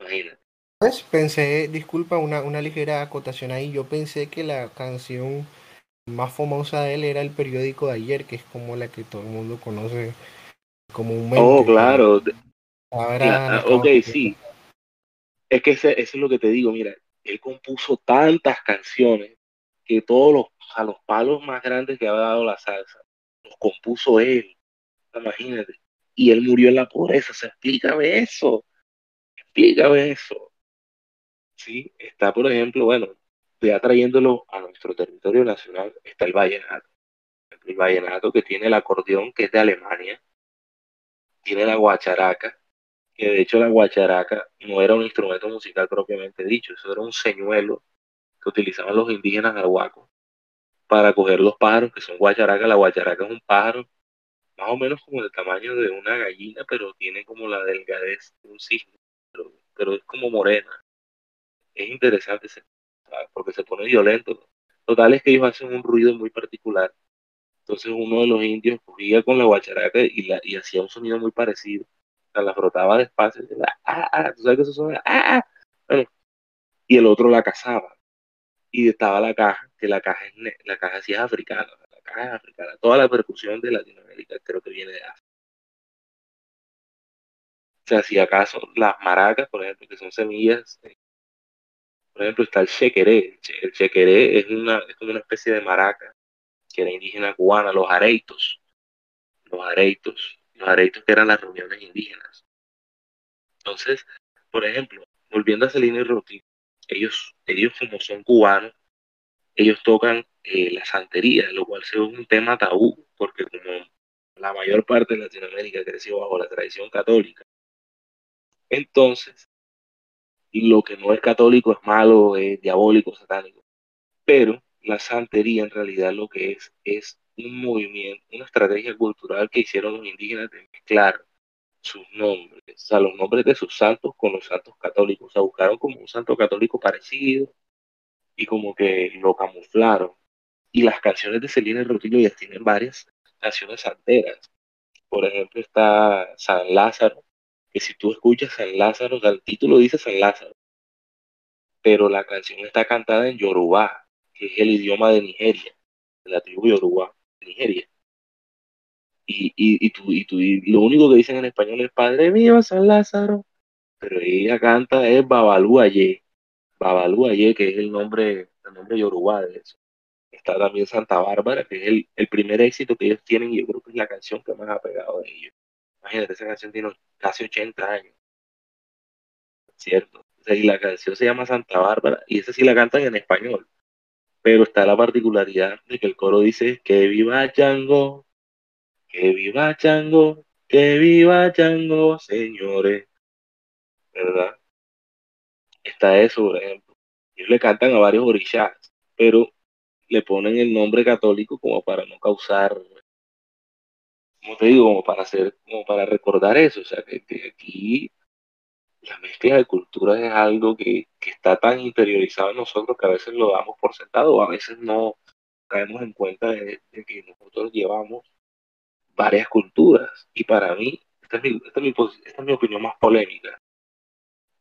imagínate. Pues pensé, disculpa, una, una ligera acotación ahí, yo pensé que la canción más famosa de él era el periódico de ayer, que es como la que todo el mundo conoce como un Oh, claro. Ahora, ok, sí. Es que ese, eso es lo que te digo, mira, él compuso tantas canciones que todos los a los palos más grandes que ha dado la salsa. Los compuso él, imagínate. Y él murió en la pobreza. O sea, explícame eso. Explícame eso. Sí, está, por ejemplo, bueno, ya trayéndolo a nuestro territorio nacional, está el vallenato. El vallenato que tiene el acordeón, que es de Alemania. Tiene la guacharaca, que de hecho la guacharaca no era un instrumento musical propiamente dicho, eso era un señuelo que utilizaban los indígenas arhuacos para coger los pájaros, que son guacharacas. La guacharaca es un pájaro más o menos como del tamaño de una gallina, pero tiene como la delgadez de un cisne, pero, es como morena. Es interesante porque se pone violento. Total es que ellos hacen un ruido muy particular. Entonces uno de los indios cogía con la guacharaca y, la, y hacía un sonido muy parecido. La frotaba despacio. Y, ah, ah, ¿tú sabes que eso suena? Ah, ah. y el otro la cazaba y estaba la caja, que la caja, es, la caja sí es africana, la caja es africana. Toda la percusión de Latinoamérica creo que viene de África. O sea, si acaso las maracas, por ejemplo, que son semillas, eh, por ejemplo, está el chequeré. El chequeré es, una, es como una especie de maraca que era indígena cubana, los areitos. Los areitos. Los areitos que eran las reuniones indígenas. Entonces, por ejemplo, volviendo a Celina y Roti, ellos, ellos como son cubanos, ellos tocan eh, la santería, lo cual es un tema tabú, porque como la mayor parte de Latinoamérica creció bajo la tradición católica, entonces, lo que no es católico es malo, es diabólico, satánico. Pero la santería en realidad lo que es es un movimiento, una estrategia cultural que hicieron los indígenas de mezclar sus nombres, o sea, los nombres de sus santos con los santos católicos. O sea, buscaron como un santo católico parecido y como que lo camuflaron. y las canciones de Celina Rutilio ya tienen varias canciones santeras. Por ejemplo, está San Lázaro, que si tú escuchas San Lázaro, el título dice San Lázaro, pero la canción está cantada en Yoruba, que es el idioma de Nigeria, de la tribu Yoruba de Nigeria. Y, y, y, tú, y, tú, y lo único que dicen en español es Padre mío, San Lázaro, pero ella canta es Babalú Aye, Babalú Aye, que es el nombre, el nombre Yoruba de eso. Está también Santa Bárbara, que es el, el primer éxito que ellos tienen y yo creo que es la canción que más ha pegado de ellos. Imagínate, esa canción tiene casi 80 años. ¿Cierto? y la canción se llama Santa Bárbara y esa sí la cantan en español. Pero está la particularidad de que el coro dice que viva Chango, que viva Chango, que viva Chango, señores. ¿Verdad? Está eso, por ejemplo. Ellos le cantan a varios orishas, pero le ponen el nombre católico como para no causar, como te digo, como para hacer, como para recordar eso. O sea, que, aquí la mezcla de culturas es algo que, que, está tan interiorizado en nosotros que a veces lo damos por sentado o a veces no caemos en cuenta de, que nosotros llevamos varias culturas. Y para mí, esta es, mi, esta, es mi, esta es mi opinión más polémica,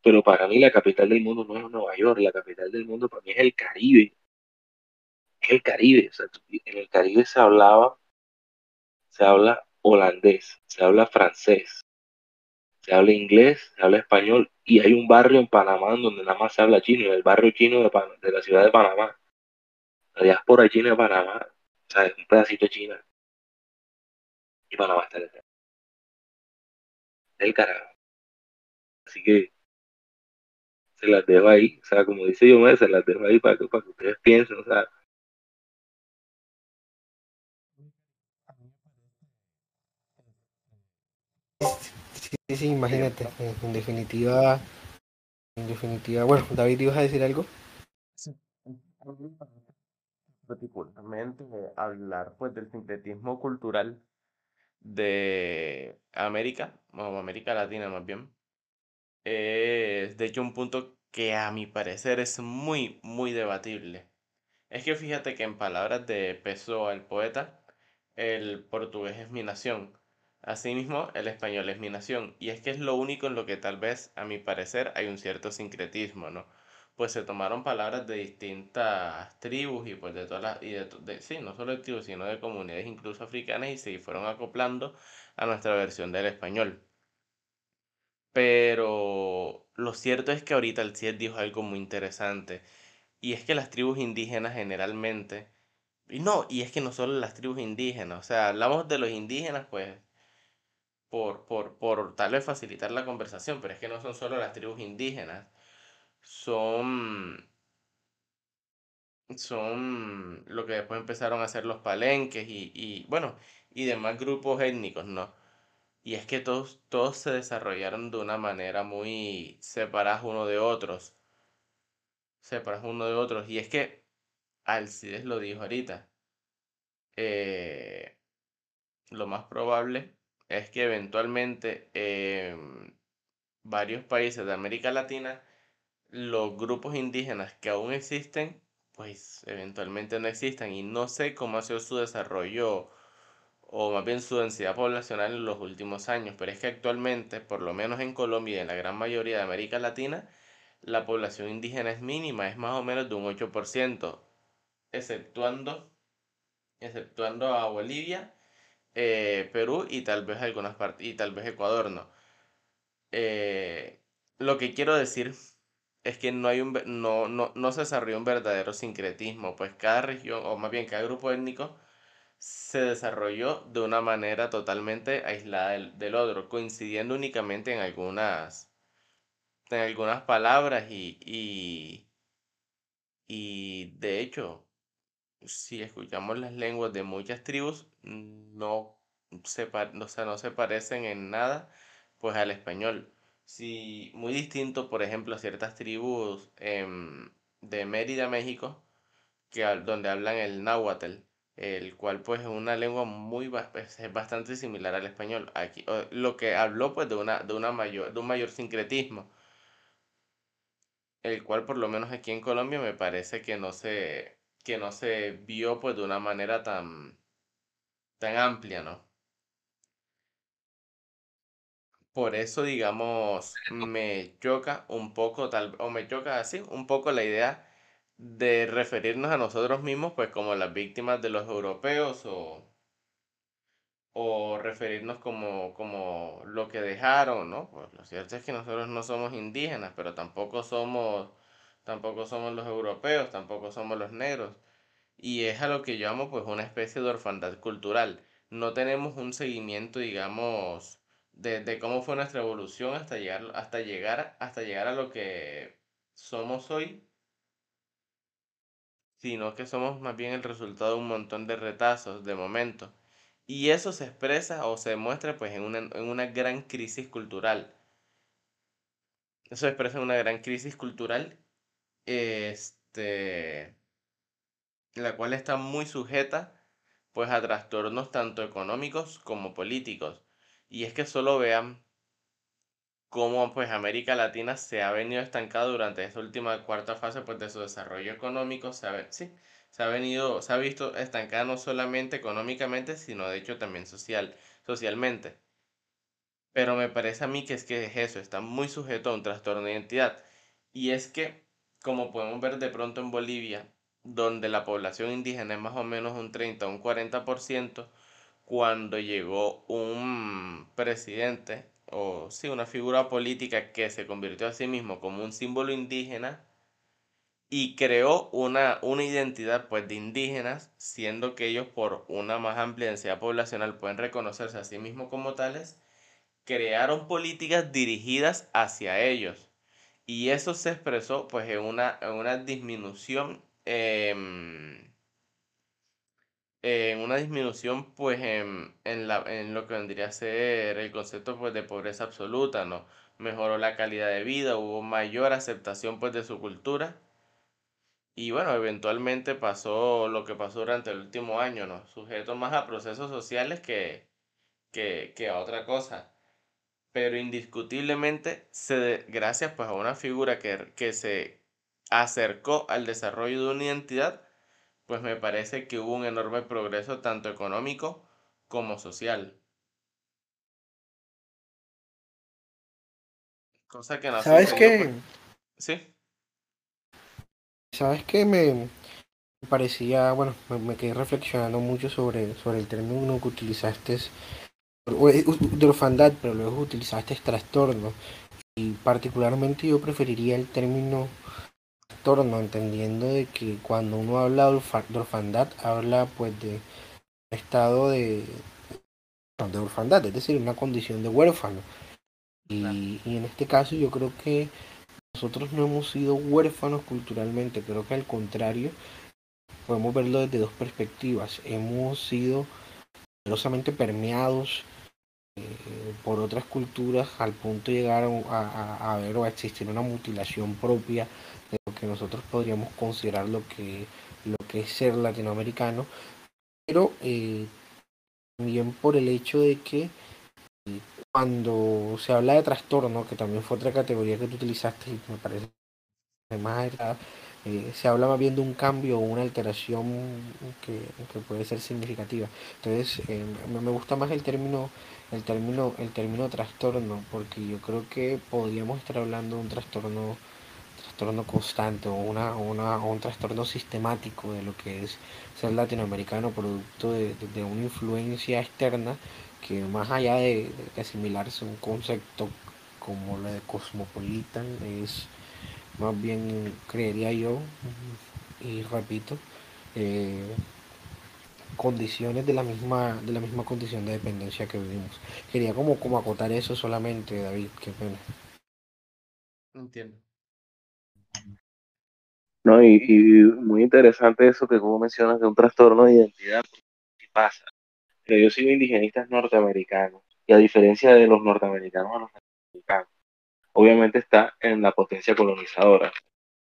pero para mí la capital del mundo no es Nueva York, la capital del mundo para mí es el Caribe. Es el Caribe. O sea, en el Caribe se hablaba, se habla holandés, se habla francés, se habla inglés, se habla español y hay un barrio en Panamá donde nada más se habla chino, el barrio chino de, de la ciudad de Panamá. La diáspora china de Panamá, o sea, es un pedacito de China. Y Panamá está en el carajo. Así que se las dejo ahí, o sea, como dice yo, se las dejo ahí para que, para que ustedes piensen, o sea, Sí, sí, imagínate, en, definitiva, en definitiva, bueno, David, ¿ibas a decir algo? Sí. Particularmente hablar pues del sincretismo cultural de América, o América Latina más bien, es de hecho un punto que a mi parecer es muy, muy debatible. Es que fíjate que en palabras de Pessoa, el poeta, el portugués es mi nación. Asimismo, el español es mi nación, y es que es lo único en lo que tal vez, a mi parecer, hay un cierto sincretismo, ¿no? Pues se tomaron palabras de distintas tribus y pues de todas las, y de, sí, no solo de tribus, sino de comunidades incluso africanas y se fueron acoplando a nuestra versión del español. Pero lo cierto es que ahorita el CIED dijo algo muy interesante, y es que las tribus indígenas generalmente, y no, y es que no solo las tribus indígenas, o sea, hablamos de los indígenas, pues por, por, por tal vez facilitar la conversación, pero es que no son solo las tribus indígenas, son, son lo que después empezaron a hacer los palenques y, y bueno, y demás grupos étnicos, ¿no? Y es que todos, todos se desarrollaron de una manera muy separados uno de otros. Separados uno de otros. Y es que Alcides lo dijo ahorita. Eh, lo más probable es que eventualmente en em, varios países de América Latina, los grupos indígenas que aún existen, pues eventualmente no existan. Y no sé cómo ha sido su desarrollo o más bien su densidad poblacional en los últimos años, pero es que actualmente, por lo menos en Colombia y en la gran mayoría de América Latina, la población indígena es mínima, es más o menos de un 8%, exceptuando, exceptuando a Bolivia eh, Perú y tal vez algunas partes, y tal vez Ecuador, ¿no? Eh, lo que quiero decir es que no hay un no, no, no se desarrolló un verdadero sincretismo, pues cada región, o más bien cada grupo étnico, se desarrolló de una manera totalmente aislada del, del otro, coincidiendo únicamente en algunas, en algunas palabras y, y, y de hecho, si escuchamos las lenguas de muchas tribus, no se, o sea, no se parecen en nada pues al español. Si, muy distinto, por ejemplo, a ciertas tribus em, de Mérida, México, que, donde hablan el náhuatl, el cual pues es una lengua muy es bastante similar al español. Aquí, lo que habló pues de una, de una mayor, de un mayor sincretismo, el cual por lo menos aquí en Colombia me parece que no se, que no se vio pues de una manera tan, tan amplia, ¿no? Por eso, digamos, me choca un poco, tal, o me choca así, un poco la idea de referirnos a nosotros mismos pues como las víctimas de los europeos o, o referirnos como, como lo que dejaron, ¿no? Pues lo cierto es que nosotros no somos indígenas, pero tampoco somos, tampoco somos los europeos, tampoco somos los negros. Y es a lo que yo llamo pues una especie de orfandad cultural. No tenemos un seguimiento, digamos, de, de cómo fue nuestra evolución hasta llegar, hasta llegar, hasta llegar a lo que somos hoy, sino que somos más bien el resultado de un montón de retazos, de momentos. Y eso se expresa o se demuestra pues en una, en una gran crisis cultural. Eso se expresa en una gran crisis cultural, este, la cual está muy sujeta pues a trastornos tanto económicos como políticos. Y es que solo vean cómo pues América Latina se ha venido estancada durante esta última cuarta fase pues de su desarrollo económico, se ha, sí, se ha venido, se ha visto estancada no solamente económicamente, sino de hecho también social, socialmente. Pero me parece a mí que es que es eso, está muy sujeto a un trastorno de identidad. Y es que, como podemos ver de pronto en Bolivia, donde la población indígena es más o menos un 30 o un 40%, cuando llegó un presidente, o sí, una figura política que se convirtió a sí mismo como un símbolo indígena y creó una, una identidad pues de indígenas, siendo que ellos por una más amplia densidad poblacional pueden reconocerse a sí mismos como tales, crearon políticas dirigidas hacia ellos. Y eso se expresó pues en una, en una disminución em, en una disminución pues en, en, la, en lo que vendría a ser el concepto pues de pobreza absoluta, ¿no? Mejoró la calidad de vida, hubo mayor aceptación pues de su cultura y bueno, eventualmente pasó lo que pasó durante el último año, ¿no? Sujeto más a procesos sociales que, que, que a otra cosa. Pero indiscutiblemente, se, gracias pues a una figura que, que se acercó al desarrollo de una identidad, pues me parece que hubo un enorme progreso tanto económico como social. Cosa que no ¿Sabes qué? pues. Sí, ¿Sabes qué? Me parecía, bueno, me, me quedé reflexionando mucho sobre, sobre el término que utilizaste de orfandad, pero luego utilizaste trastorno. Y particularmente yo preferiría el término trastorno, entendiendo de que cuando uno habla de, orfa- de orfandad, habla pues de estado de, de orfandad, es decir, una condición de huérfano. claro. Y, y en este caso yo creo que nosotros no hemos sido huérfanos culturalmente, creo que al contrario, podemos verlo desde dos perspectivas. Hemos sido poderosamente permeados por otras culturas al punto de llegar a, ver o a existir una mutilación propia de lo que nosotros podríamos considerar lo que, lo que es ser latinoamericano, pero eh, también por el hecho de que eh, cuando se habla de trastorno, que también fue otra categoría que tú utilizaste y me parece más eh, se habla más bien de un cambio o una alteración que, que puede ser significativa. Entonces, eh, me gusta más el término, el término, el término trastorno, porque yo creo que podríamos estar hablando de un trastorno, trastorno constante o una, una, o un trastorno sistemático de lo que es ser latinoamericano, producto de, de- una influencia externa que más allá de, de asimilarse un concepto como la de cosmopolitan es más bien creería yo, y repito, eh, condiciones de la misma, de la misma condición de dependencia que vivimos. Quería como, como acotar eso solamente, David, qué pena. Entiendo. No, y, y muy interesante eso que como mencionas de un trastorno de identidad, pasa. Pero yo sigo indigenistas norteamericanos, y a diferencia de los norteamericanos a los norteamericanos, obviamente está en la potencia colonizadora.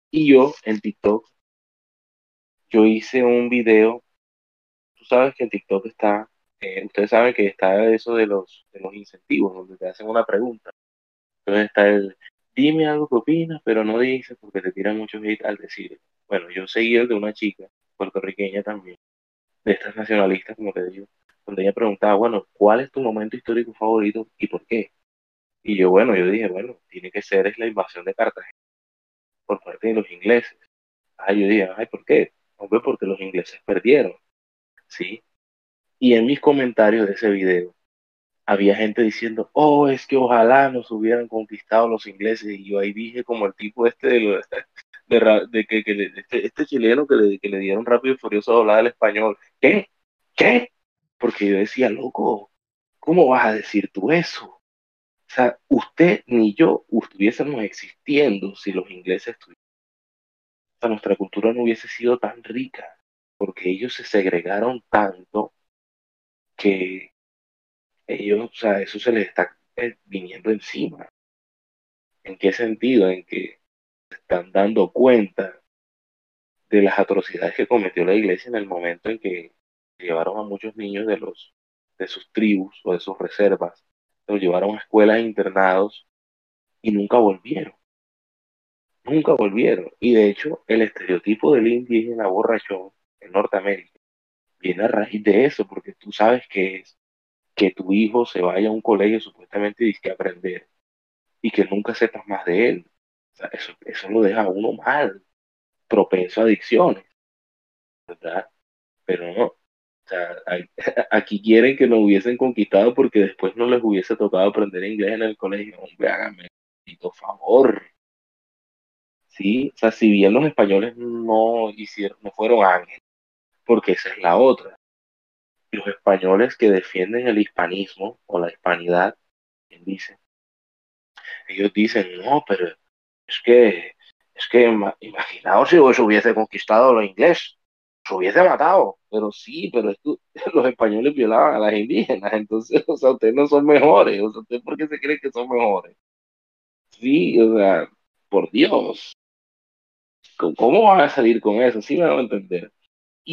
Y yo en TikTok, yo hice un video, sabes que TikTok está, eh, ustedes saben que está eso de los, de los incentivos, donde te hacen una pregunta. Entonces está el, dime algo que opinas, pero no dices porque te tiran mucho hate al decir. Bueno, yo seguí el de una chica, puertorriqueña también, de estas nacionalistas, como te digo, donde ella preguntaba, bueno, ¿cuál es tu momento histórico favorito y por qué? Y yo, bueno, yo dije, bueno, tiene que ser es la invasión de Cartagena por parte de los ingleses. Ah, yo dije, ay, ¿por qué? Hombre, porque los ingleses perdieron, ¿sí? Y en mis comentarios de ese video había gente diciendo, oh, es que ojalá nos hubieran conquistado los ingleses. Y yo ahí dije como el tipo este de, que, este, este, chileno que le, que le dieron rápido y furioso a hablar el español. ¿Qué? ¿Qué? Porque yo decía, loco, ¿cómo vas a decir tú eso? O sea, usted ni yo estuviésemos existiendo si los ingleses estuvieran. O sea, nuestra cultura no hubiese sido tan rica, porque ellos se segregaron tanto que ellos, o sea, eso se les está eh, viniendo encima. ¿En qué sentido? En que están dando cuenta de las atrocidades que cometió la iglesia en el momento en que llevaron a muchos niños de los de sus tribus o de sus reservas, los llevaron a escuelas internados y nunca volvieron. Nunca volvieron. Y de hecho, el estereotipo del indígena borrachón en Norteamérica viene a raíz de eso, porque tú sabes que es que tu hijo se vaya a un colegio supuestamente y que aprender y que nunca sepas más de él. eso, eso lo deja a uno mal, propenso a adicciones, ¿verdad? Pero no, aquí quieren que nos hubiesen conquistado porque después no les hubiese tocado aprender inglés en el colegio. Hombre, háganme un favor. Sí, o sea, si bien los españoles no hicieron, no fueron ángeles, porque esa es la otra. Los españoles que defienden el hispanismo o la hispanidad, dice, ellos dicen, no, pero es que, es que imaginaos si os hubiese conquistado los ingleses se hubiese matado, pero sí, pero los españoles violaban a las indígenas, entonces, o sea, ustedes no son mejores, o sea, ustedes por qué se creen que son mejores. Sí, o sea, por Dios, ¿cómo van a salir con eso? Sí me van a entender.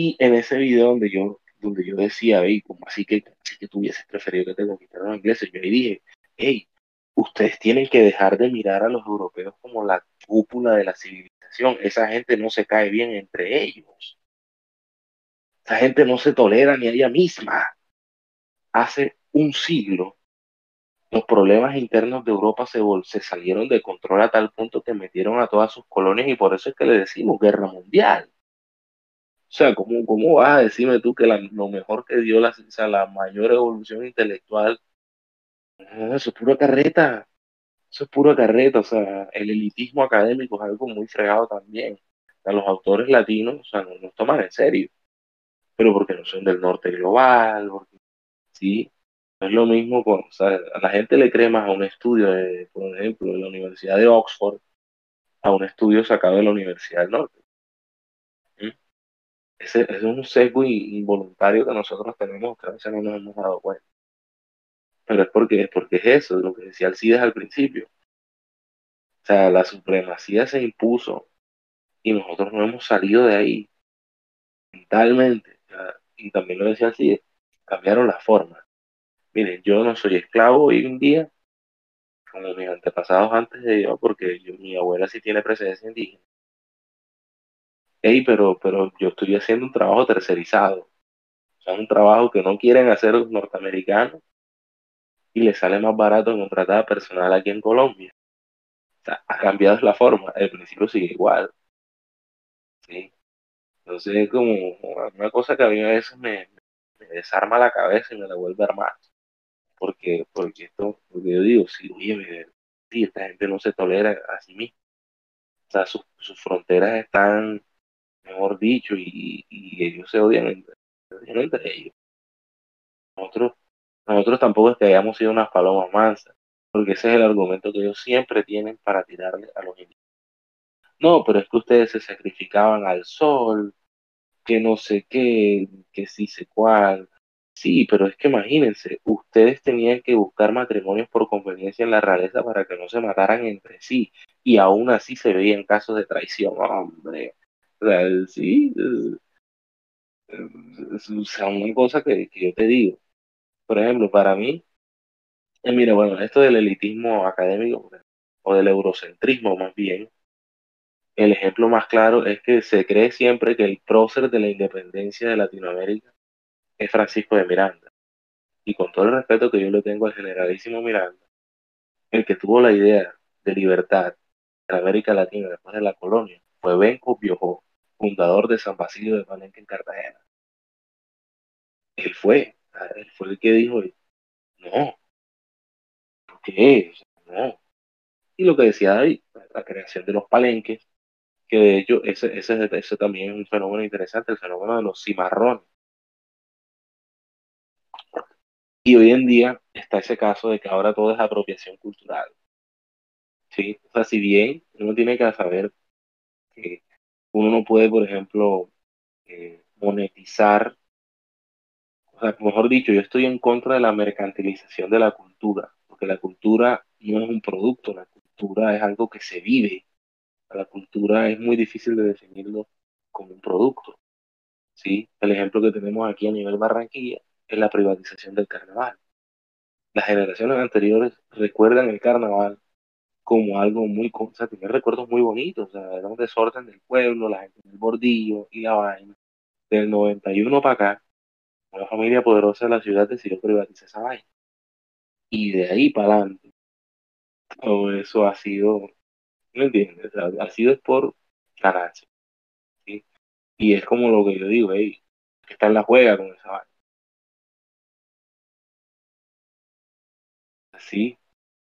Y en ese video donde yo, donde yo decía, hey, como así que, así que tú hubieses preferido que te conquistaran los ingleses, yo ahí dije, hey, ustedes tienen que dejar de mirar a los europeos como la cúpula de la civilización. Esa gente no se cae bien entre ellos. Esa gente no se tolera ni a ella misma. Hace un siglo, los problemas internos de Europa se, se salieron de control a tal punto que metieron a todas sus colonias y por eso es que le decimos guerra mundial. O sea, ¿cómo, cómo vas a decirme tú que lo mejor que dio la, la mayor evolución intelectual? Eso es pura carreta. Eso es pura carreta. O sea, el elitismo académico es algo muy fregado también. O los autores latinos o sea, no nos toman en serio pero porque no son del norte global, porque, sí, no es lo mismo con, o sea, a la gente le cree a un estudio, de, por ejemplo, de la Universidad de Oxford, a un estudio sacado de la Universidad del Norte. Ese, es un sesgo involuntario que nosotros tenemos que a veces no nos hemos dado cuenta. Pero es porque, es porque es eso, lo que decía Alcides al principio. O sea, la supremacía se impuso y nosotros no hemos salido de ahí mentalmente y también lo decía así, cambiaron la forma. Miren, yo no soy esclavo hoy en día, como mis antepasados antes de yo, porque mi abuela sí tiene presencia indígena. Ey, pero, pero yo estoy haciendo un trabajo tercerizado. O sea, un trabajo que no quieren hacer los norteamericanos y les sale más barato contratar personal aquí en Colombia. O sea, ha cambiado la forma. El principio sigue igual. ¿sí? Entonces es como una cosa que a mí a veces me, desarma la cabeza y me la vuelve a armar. Porque, porque esto, porque yo digo, sí, oye, sí, esta gente no se tolera a sí misma. O sea, sus, fronteras están, mejor dicho, y, ellos se odian entre, ellos. Nosotros, nosotros tampoco es que hayamos sido unas palomas mansas, porque ese es el argumento que ellos siempre tienen para tirarle a los indígenas. No, pero es que ustedes se sacrificaban al sol, que no sé qué, que sí sé cuál. Sí, pero es que imagínense, ustedes tenían que buscar matrimonios por conveniencia en la realeza para que no se mataran entre sí, y aún así se veían casos de traición, hombre. O sea, sí, es, una cosa que, yo te digo. Por ejemplo, para mí, eh, mira, bueno, esto del elitismo académico, o del eurocentrismo más bien, el ejemplo más claro es que se cree siempre que el prócer de la independencia de Latinoamérica es Francisco de Miranda. Y con todo el respeto que yo le tengo al generalísimo Miranda, el que tuvo la idea de libertad en América Latina después de la colonia fue Benco Biojó, fundador de San Basilio de Palenque en Cartagena. Él fue, él fue el que dijo, no, ¿por qué? No. Y lo que decía ahí, la creación de los palenques, que de hecho ese, ese, ese también es un fenómeno interesante, el fenómeno de los cimarrones. Y hoy en día está ese caso de que ahora todo es apropiación cultural. ¿Sí? O sea, si bien uno tiene que saber que uno no puede, por ejemplo, eh, monetizar, o sea, mejor dicho, yo estoy en contra de la mercantilización de la cultura, porque la cultura no es un producto, la cultura es algo que se vive, la cultura es muy difícil de definirlo como un producto. ¿sí? El ejemplo que tenemos aquí a nivel Barranquilla es la privatización del carnaval. Las generaciones anteriores recuerdan el carnaval como algo muy, o sea, tiene recuerdos muy bonitos, o sea, era un desorden del pueblo, la gente del bordillo y la vaina. Del 91 para acá, una familia poderosa de la ciudad decidió privatizar esa vaina. Y de ahí para adelante, todo eso ha sido ¿Me entiendes? ha sido por ganancia. Y es como lo que yo digo, hey, que está en la juega con esa vaina. Así,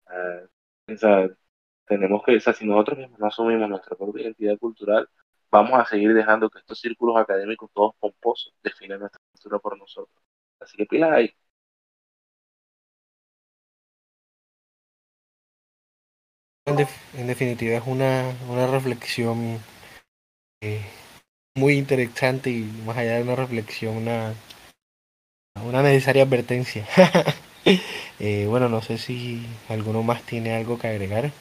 uh, o sea, tenemos que, o si nosotros mismos no asumimos nuestra propia identidad cultural, vamos a seguir dejando que estos círculos académicos todos pomposos definan nuestra cultura por nosotros. Así que pilas ahí. En, definitiva es una, una reflexión eh, muy interesante y más allá de una reflexión, una, una necesaria advertencia. eh, bueno, no sé si alguno más tiene algo que agregar.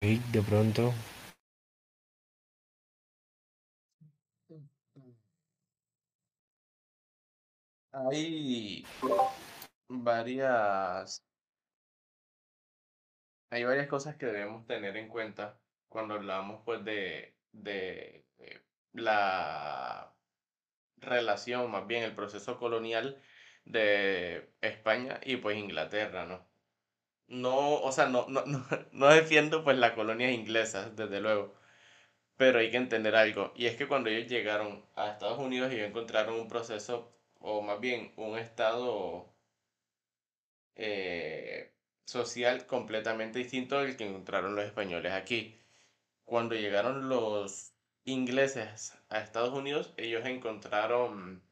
De pronto. Hay varias, hay varias cosas que debemos tener en cuenta cuando hablamos pues de, de, de la relación, más bien el proceso colonial de España y pues Inglaterra, ¿no? No, o sea, no, no, no, no defiendo pues las colonias inglesas, desde luego, pero hay que entender algo, y es que cuando ellos llegaron a Estados Unidos y encontraron un proceso, o más bien un estado eh, social completamente distinto del que encontraron los españoles aquí. Cuando llegaron los ingleses a Estados Unidos, ellos encontraron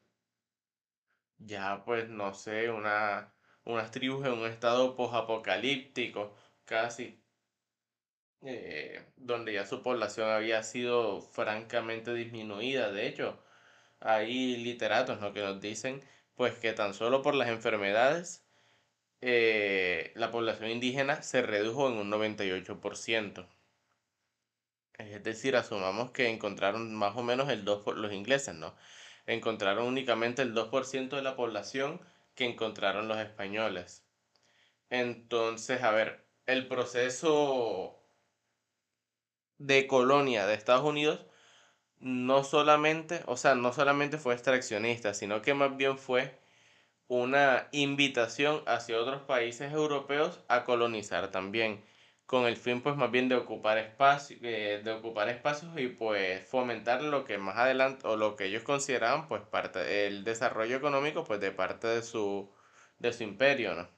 ya pues no sé, una, unas tribus en un estado posapocalíptico casi, eh, donde ya su población había sido francamente disminuida. De hecho, hay literatos ¿no? que nos dicen pues que tan solo por las enfermedades eh, la población indígena se redujo en un 98%. Es decir, asumamos que encontraron más o menos el 2%, por los ingleses, ¿no? Encontraron únicamente el 2% de la población que encontraron los españoles. Entonces, a ver, el proceso de colonia de Estados Unidos no solamente, o sea, no solamente fue extraccionista, sino que más bien fue una invitación hacia otros países europeos a colonizar también, con el fin pues más bien de ocupar espacio, eh, de ocupar espacios y pues fomentar lo que más adelante o lo que ellos consideraban pues parte del desarrollo económico pues de parte de su de su imperio, ¿no?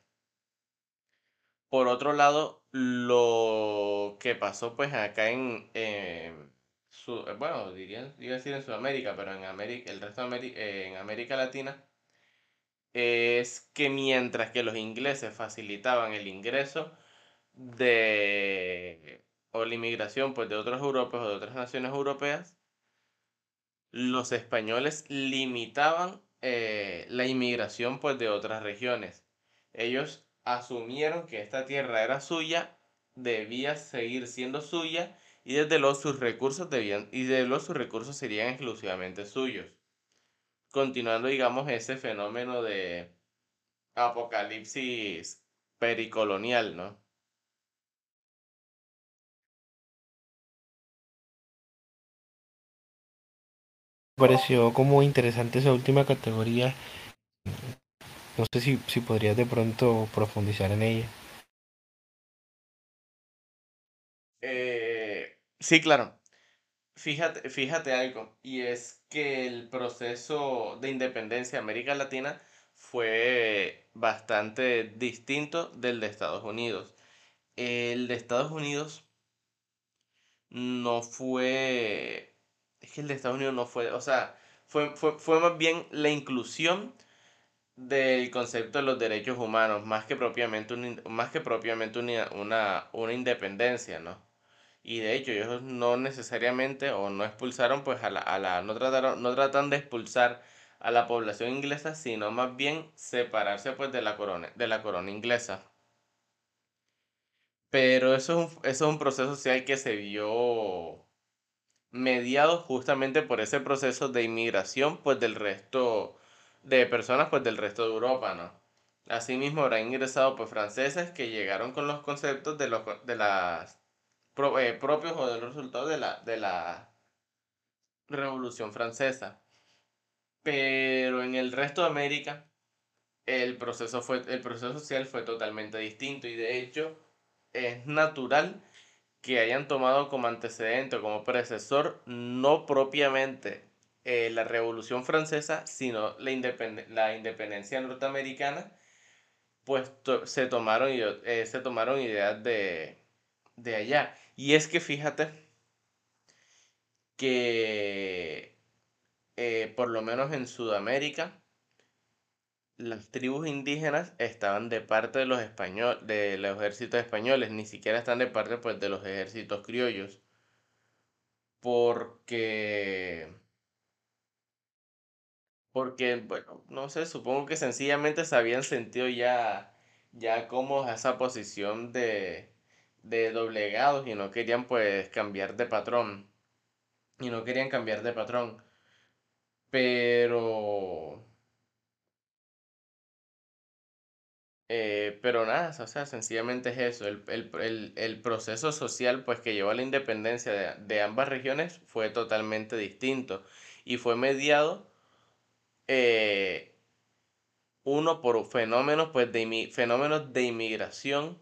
Por otro lado, lo que pasó pues acá en su, bueno, diría, iba decir en Sudamérica, pero en América, el resto de América, en América Latina, es que mientras que los ingleses facilitaban el ingreso de o la inmigración pues de otros europeos o de otras naciones europeas, los españoles limitaban eh, la inmigración pues de otras regiones. Ellos asumieron que esta tierra era suya, debía seguir siendo suya y desde los sus recursos debían y de los sus recursos serían exclusivamente suyos continuando, digamos, ese fenómeno de apocalipsis pericolonial, ¿no? Pareció como interesante esa última categoría. No sé si, si podrías de pronto profundizar en ella. Eh, sí, claro. Fíjate, fíjate algo, y es que el proceso de independencia de América Latina fue bastante distinto del de Estados Unidos. El de Estados Unidos no fue... Es que el de Estados Unidos no fue... O sea, fue, fue, fue más bien la inclusión del concepto de los derechos humanos, más que propiamente, un, más que propiamente una, una, una independencia, ¿no? Y de hecho, ellos no necesariamente o no expulsaron, pues a la, a la no trataron, no tratan de expulsar a la población inglesa, sino más bien separarse pues de la corona, de la corona inglesa. Pero eso es eso es un proceso social que se vio mediado justamente por ese proceso de inmigración pues del resto de personas pues del resto de Europa, ¿no? Asimismo habrán ingresado pues franceses que llegaron con los conceptos de, los, de las eh, propios o de los resultados de la, de la Revolución Francesa. Pero en el resto de América el proceso, fue, el proceso social fue totalmente distinto y de hecho es natural que hayan tomado como antecedente o como predecesor no propiamente eh, la Revolución Francesa, sino la, la independencia norteamericana, pues se, tomaron, eh, se tomaron ideas de, de allá. Y es que fíjate que eh, por lo menos en Sudamérica, las tribus indígenas estaban de parte de los españoles, de los ejércitos españoles, ni siquiera están de parte pues, de los ejércitos criollos. Porque porque, bueno, no sé, supongo que sencillamente se habían sentido ya, ya como esa posición de, de doblegados y no querían pues cambiar de patrón. Y no querían cambiar de patrón. Pero... Eh, pero nada, o sea, sencillamente es eso. El, proceso social pues que llevó a la independencia de, de ambas regiones fue totalmente distinto. Y fue mediado eh, uno por fenómenos, pues, de, fenómenos de inmigración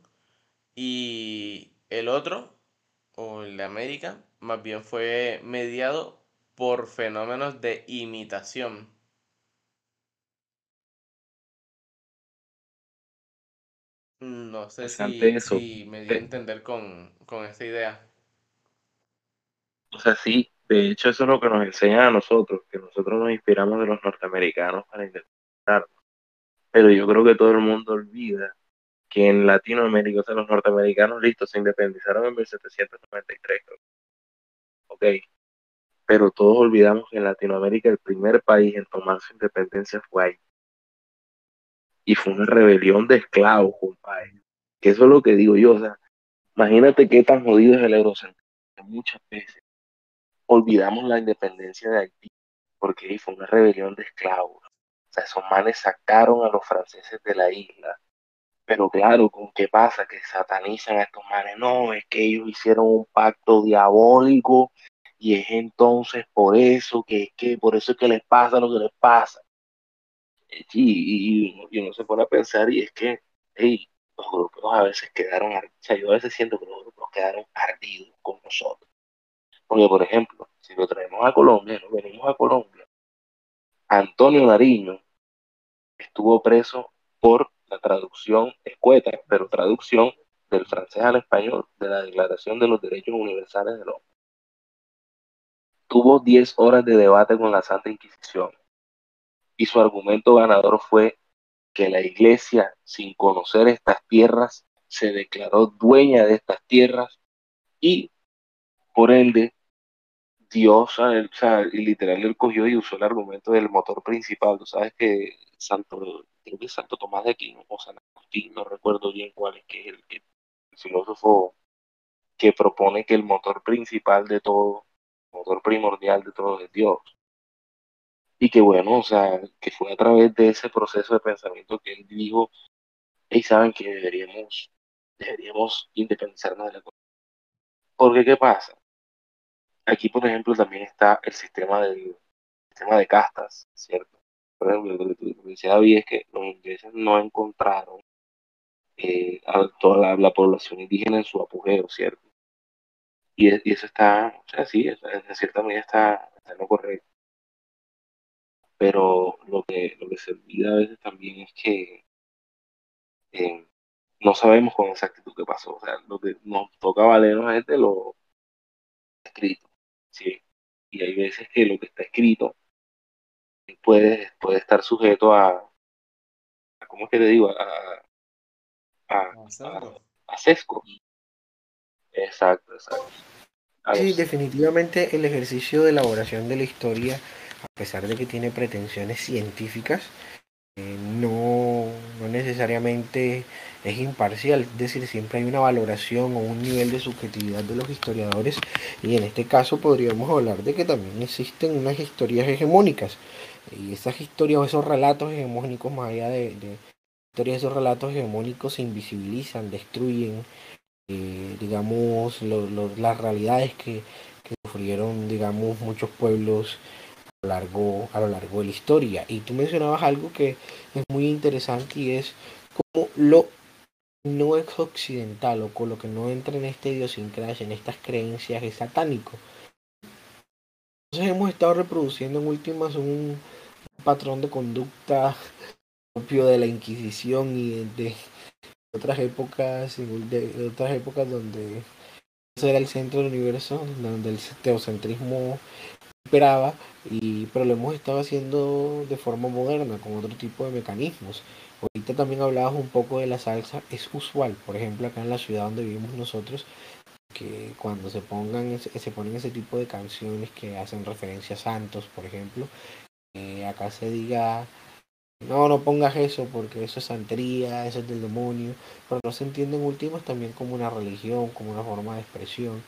y el otro, o el de América, más bien fue mediado por fenómenos de imitación. No sé si, me dio a entender con, con esta idea. O sea, sí, de hecho, eso es lo que nos enseña a nosotros, que nosotros nos inspiramos de los norteamericanos para independizarnos. Pero yo creo que todo el mundo olvida que en Latinoamérica, o sea, los norteamericanos, listos, se independizaron en 1793. Ok. Pero todos olvidamos que en Latinoamérica el primer país en tomar su independencia fue ahí. Y fue una rebelión de esclavos, compadre. Que eso es lo que digo yo, o sea, imagínate qué tan jodido es el eurocentrismo muchas veces olvidamos la independencia de Haití, porque fue una rebelión de esclavos. O sea, esos manes sacaron a los franceses de la isla. Pero claro, ¿con qué pasa? Que satanizan a estos manes. No, es que ellos hicieron un pacto diabólico y es entonces por eso que es que por eso es que les pasa lo que les pasa. Eh, y, y, uno se pone a pensar y es que los grupos a veces quedaron, o sea, yo a veces siento que los grupos quedaron ardidos con nosotros. Porque, por ejemplo, si lo traemos a Colombia, nos venimos a Colombia, Antonio Nariño estuvo preso por la traducción escueta, pero traducción del francés al español de la Declaración de los Derechos Universales del Hombre. Tuvo 10 horas de debate con la Santa Inquisición y su argumento ganador fue que la iglesia, sin conocer estas tierras, se declaró dueña de estas tierras y, por ende, Dios, o sea, literal, él cogió y usó el argumento del motor principal. Tú sabes que Santo, creo que Santo Tomás de Aquino o San Agustín, no recuerdo bien cuál es, que es el, el filósofo que propone que el motor principal de todo, motor primordial de todo es Dios. Y que bueno, o sea, que fue a través de ese proceso de pensamiento que él dijo, y saben que deberíamos, deberíamos independizarnos de la Porque, ¿qué pasa? Aquí, por ejemplo, también está el sistema del sistema de castas, ¿cierto? Por ejemplo, lo que decía David es que los ingleses no encontraron eh, a toda la, población indígena en su apogeo, ¿cierto? Y, eso está, o sea, sí, en cierta medida está, en lo correcto. Pero lo que, lo que se olvida a veces también es que eh, no sabemos con exactitud qué pasó. O sea, lo que nos toca valernos es de lo escrito, ¿sí? Y hay veces que lo que está escrito puede, puede estar sujeto a, ¿cómo es que te digo? A, a, sesgo. Exacto, exacto. Sí, definitivamente el ejercicio de elaboración de la historia, a pesar de que tiene pretensiones científicas, eh, no, no, necesariamente es imparcial, es decir, siempre hay una valoración o un nivel de subjetividad de los historiadores. Y en este caso podríamos hablar de que también existen unas historias hegemónicas. Y esas historias o esos relatos hegemónicos más allá de, de historias, esos relatos hegemónicos se invisibilizan, destruyen, eh, digamos, las realidades que, que sufrieron, digamos, muchos pueblos lo, largo, a lo largo de la historia. Y tú mencionabas algo que es muy interesante y es como lo no es occidental o con lo que no entra en esta idiosincrasia, en estas creencias, es satánico. Entonces hemos estado reproduciendo en últimas un patrón de conducta propio de la Inquisición y de, otras épocas, de, otras épocas donde era el centro del universo, donde el teocentrismo operaba, y, pero lo hemos estado haciendo de forma moderna, con otro tipo de mecanismos. Ahorita también hablabas un poco de la salsa, es usual, por ejemplo, acá en la ciudad donde vivimos nosotros, que cuando se pongan se ponen ese tipo de canciones que hacen referencia a santos, por ejemplo, acá se diga no, no pongas eso porque eso es santería, eso es del demonio, pero no se entiende en últimas también como una religión, como una forma de expresión.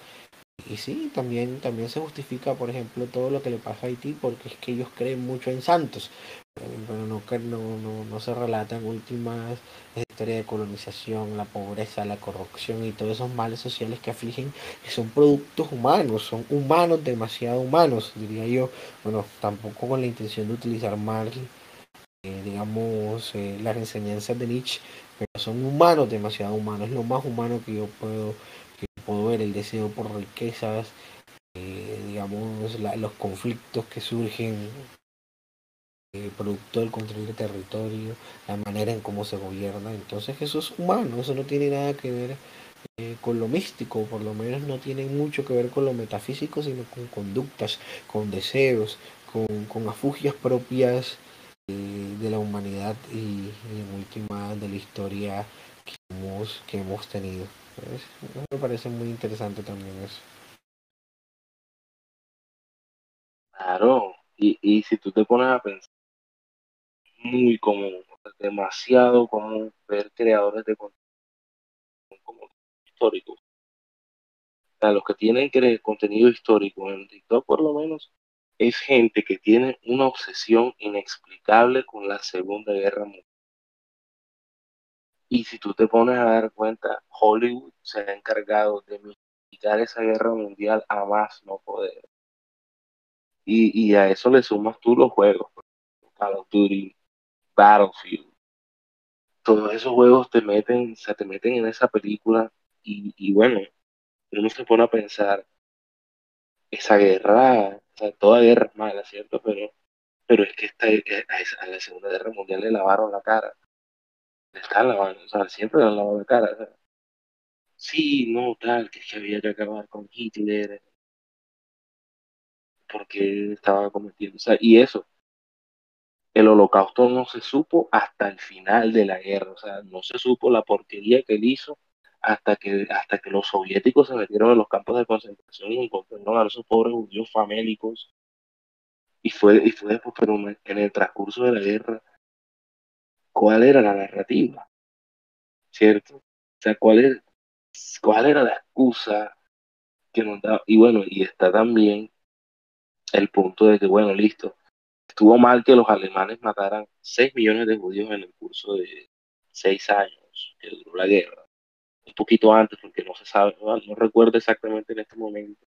Y sí, también, también se justifica, por ejemplo, todo lo que le pasa a Haití porque es que ellos creen mucho en santos, pero no, no, no, no se relata en últimas la historia de colonización, la pobreza, la corrupción y todos esos males sociales que afligen, que son productos humanos, son humanos, demasiado humanos, diría yo. Bueno, tampoco con la intención de utilizar mal eh, digamos, eh, las enseñanzas de Nietzsche, pero son humanos, demasiado humanos, es lo más humano que yo puedo, ver, el deseo por riquezas, eh, digamos, los conflictos que surgen producto del control de territorio, la manera en cómo se gobierna, entonces eso es humano, eso no tiene nada que ver con lo místico, por lo menos no tiene mucho que ver con lo metafísico, sino con conductas, con deseos, con, con afugias propias de la humanidad y, en última de la historia que hemos, que hemos tenido. Me parece muy interesante también eso. Claro, y, y si tú te pones a pensar, muy común, demasiado común ver creadores de contenido como históricos. O los que tienen contenido histórico en TikTok por lo menos es gente que tiene una obsesión inexplicable con la Segunda Guerra Mundial. Y si tú te pones a dar cuenta, Hollywood se ha encargado de mitigar esa guerra mundial a más no poder. Y, a eso le sumas tú los juegos, Call of Duty, Battlefield. Todos esos juegos te meten, se te meten en esa película y, y bueno, uno se pone a pensar, esa guerra sea, toda guerra es mala, ¿cierto? Pero, pero es que esta, a la Segunda Guerra Mundial le lavaron la cara. Están lavando, o sea, siempre han lavado la cara. sí, no, tal, que que había que acabar con Hitler. Porque estaba cometiendo, o sea, y eso, el holocausto no se supo hasta el final de la guerra, o sea, no se supo la porquería que él hizo hasta que, hasta que los soviéticos se metieron en los campos de concentración y encontraron a esos pobres judíos famélicos. Y fue, y fue después, pero en el transcurso de la guerra, ¿cuál era la narrativa? ¿Cierto? O sea, ¿cuál, era, la excusa que nos daba? Y bueno, y está también el punto de que, bueno, listo, estuvo mal que los alemanes mataran 6 millones de judíos en el curso de 6 años que duró la guerra un poquito antes, porque no se sabe, no, recuerdo exactamente en este momento.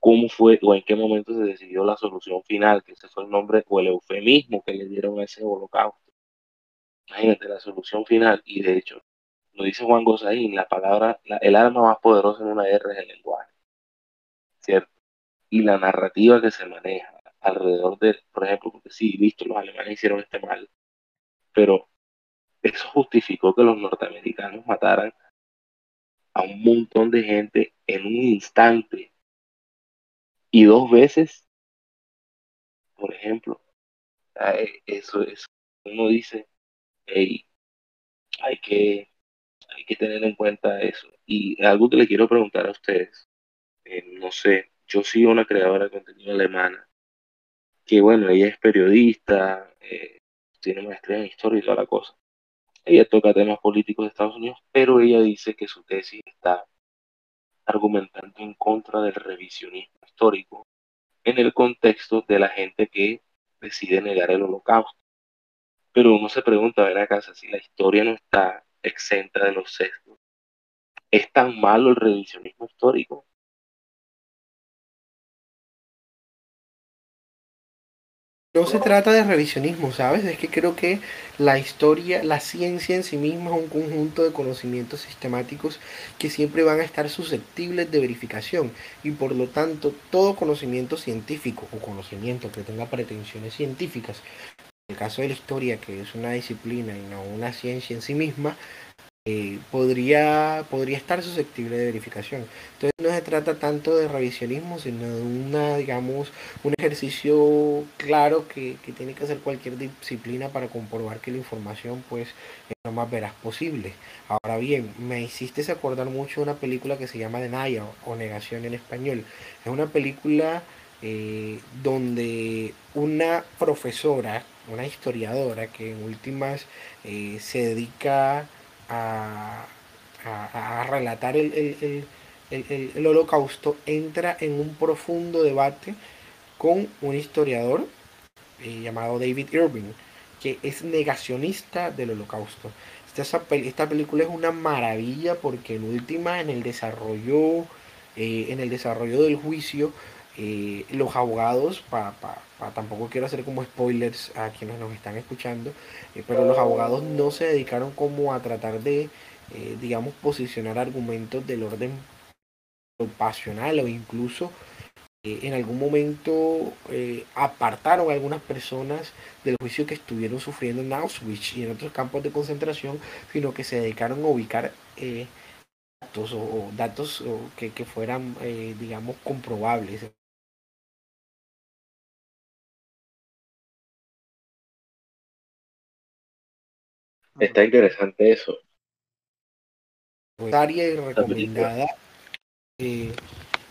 cómo fue o en qué momento se decidió la solución final, que ese fue el nombre o el eufemismo que le dieron a ese holocausto. Imagínate la solución final, y de hecho, lo dice Juan Gosaín, la palabra, el arma más poderosa en una guerra es el lenguaje, ¿cierto? Y la narrativa que se maneja alrededor de, por ejemplo, porque sí, listo, los alemanes hicieron este mal, pero eso justificó que los norteamericanos mataran a un montón de gente en un instante y dos veces, por ejemplo. Eh, eso es, uno dice, hey, hay que, hay que tener en cuenta eso. Y algo que le quiero preguntar a ustedes, eh, no sé, yo sigo una creadora de contenido alemana, que bueno, ella es periodista, eh, tiene maestría en historia y toda la cosa. Ella toca temas políticos de Estados Unidos, pero ella dice que su tesis está argumentando en contra del revisionismo histórico en el contexto de la gente que decide negar el holocausto. Pero uno se pregunta, ver acá, si la historia no está exenta de los sesgos, ¿es tan malo el revisionismo histórico? No se trata de revisionismo, ¿sabes? Es que creo que la historia, la ciencia en sí misma es un conjunto de conocimientos sistemáticos que siempre van a estar susceptibles de verificación y por lo tanto todo conocimiento científico o conocimiento que tenga pretensiones científicas, en el caso de la historia que es una disciplina y no una ciencia en sí misma, eh, podría, podría estar susceptible de verificación. Entonces no se trata tanto de revisionismo, sino de una, digamos, un ejercicio claro que, tiene que hacer cualquier disciplina para comprobar que la información pues es lo más veraz posible. Ahora bien, me hiciste acordar mucho una película que se llama Denial o Negación en español. Es una película eh, donde una profesora, una historiadora que en últimas eh, se dedica a, relatar el, holocausto, entra en un profundo debate con un historiador eh, llamado David Irving, que es negacionista del holocausto. Esta, esta, película es una maravilla porque en última, en el desarrollo, eh, en el desarrollo del juicio, eh, los abogados, pa, tampoco quiero hacer como spoilers a quienes nos están escuchando, eh, pero los abogados no se dedicaron como a tratar de, eh, digamos, posicionar argumentos del orden pasional o incluso en algún momento apartaron a algunas personas del juicio que estuvieron sufriendo en Auschwitz y en otros campos de concentración, sino que se dedicaron a ubicar datos o, datos que, que, fueran, digamos, comprobables. Está interesante eso. Área y recomendada eh,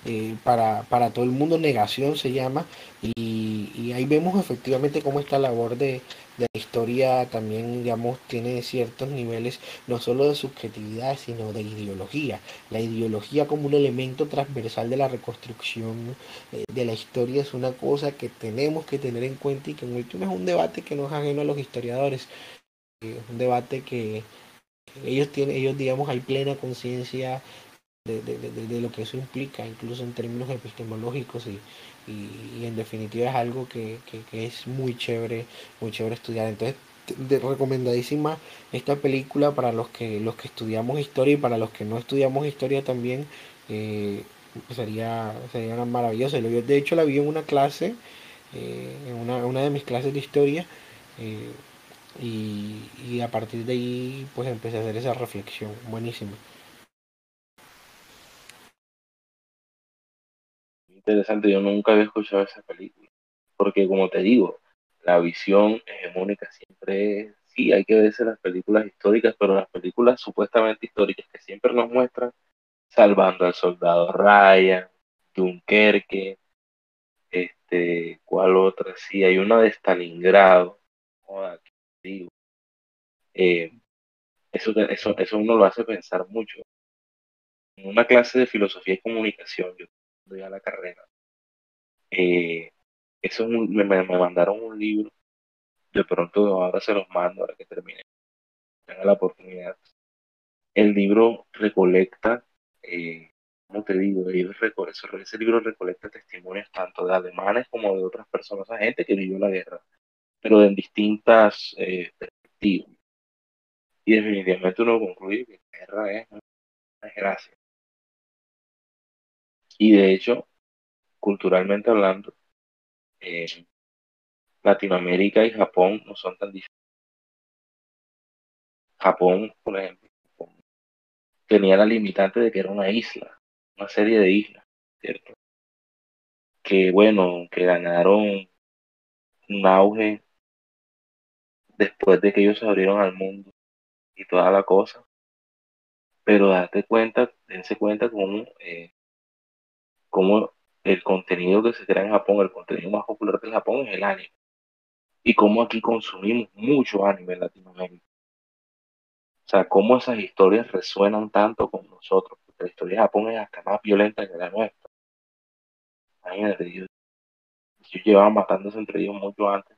eh, para, para, todo el mundo, Negación se llama, y, ahí vemos efectivamente cómo esta labor de, de, la historia también, digamos, tiene ciertos niveles, no solo de subjetividad, sino de ideología. La ideología como un elemento transversal de la reconstrucción eh, de la historia es una cosa que tenemos que tener en cuenta y que en último es un debate que no es ajeno a los historiadores es un debate que ellos tienen, ellos digamos hay plena conciencia de, lo que eso implica, incluso en términos epistemológicos y, en definitiva es algo que, es muy chévere, muy chévere estudiar. Entonces, de, recomendadísima esta película para los que los que estudiamos historia y para los que no estudiamos historia también eh, sería sería maravilloso. De hecho la vi en una clase, eh, en una, una, de mis clases de historia. Eh, y, a partir de ahí pues empecé a hacer esa reflexión. Buenísimo. Interesante yo nunca había escuchado esa película. Porque como te digo la visión hegemónica siempre es sí hay que verse las películas históricas pero las películas supuestamente históricas que siempre nos muestran salvando al soldado Ryan Dunkerque este cuál otra sí hay una de Stalingrado digo, eh, eso, eso, eso uno lo hace pensar mucho. En una clase de filosofía y comunicación, yo doy a la carrera, eh, eso me, me, mandaron un libro, de pronto ahora se los mando, ahora que termine, tenga la oportunidad. El libro recolecta eh, como te digo, ese libro recolecta testimonios tanto de alemanes como de otras personas, gente que vivió la guerra, pero en distintas eh, perspectivas. Y definitivamente uno concluye que la guerra es una desgracia. Y de hecho, culturalmente hablando, eh, Latinoamérica y Japón no son tan diferentes. Japón, por ejemplo, tenía la limitante de que era una isla, una serie de islas, ¿cierto? Que bueno, que ganaron un auge después de que ellos se abrieron al mundo y toda la cosa. Pero date cuenta, dense cuenta cómo, eh, cómo el contenido que se crea en Japón, el contenido más popular del Japón es el anime. Y cómo aquí consumimos mucho anime en Latinoamérica. O sea, cómo esas historias resuenan tanto con nosotros. Porque la historia de Japón es hasta más violenta que la nuestra. Imagínate, ellos, llevaban matándose entre ellos mucho antes.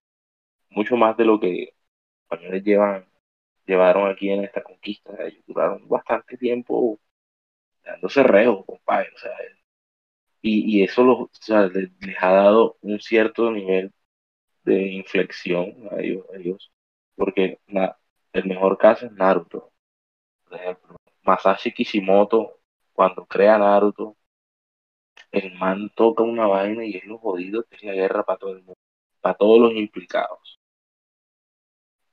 Mucho más de lo que españoles llevan, llevaron aquí en esta conquista. Ellos duraron bastante tiempo dándose reo, compadre. O sea, y, y eso los, o sea, les, ha dado un cierto nivel de inflexión a ellos, a ellos porque el mejor caso es Naruto. Por ejemplo, Masashi Kishimoto, cuando crea Naruto, el man toca una vaina y es lo jodido que es la guerra para todo el mundo, para todos los implicados.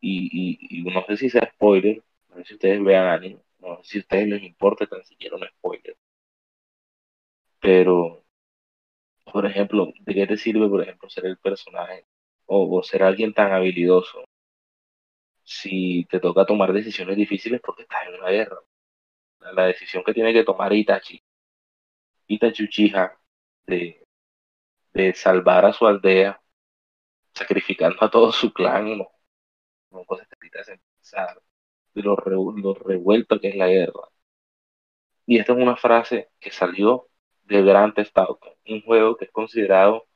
Y, y, no sé si sea spoiler, no sé si ustedes vean anime, no sé si a ustedes les importa tan siquiera un spoiler. Pero, por ejemplo, ¿de qué te sirve, por ejemplo, ser el personaje o ser alguien tan habilidoso si te toca tomar decisiones difíciles porque estás en una guerra. La decisión que tiene que tomar Itachi, Itachi Uchiha, de, de salvar a su aldea, sacrificando a todo su clan, pensar de lo, revuelto que es la guerra. Y esta es una frase que salió de Grand Theft un juego que es considerado,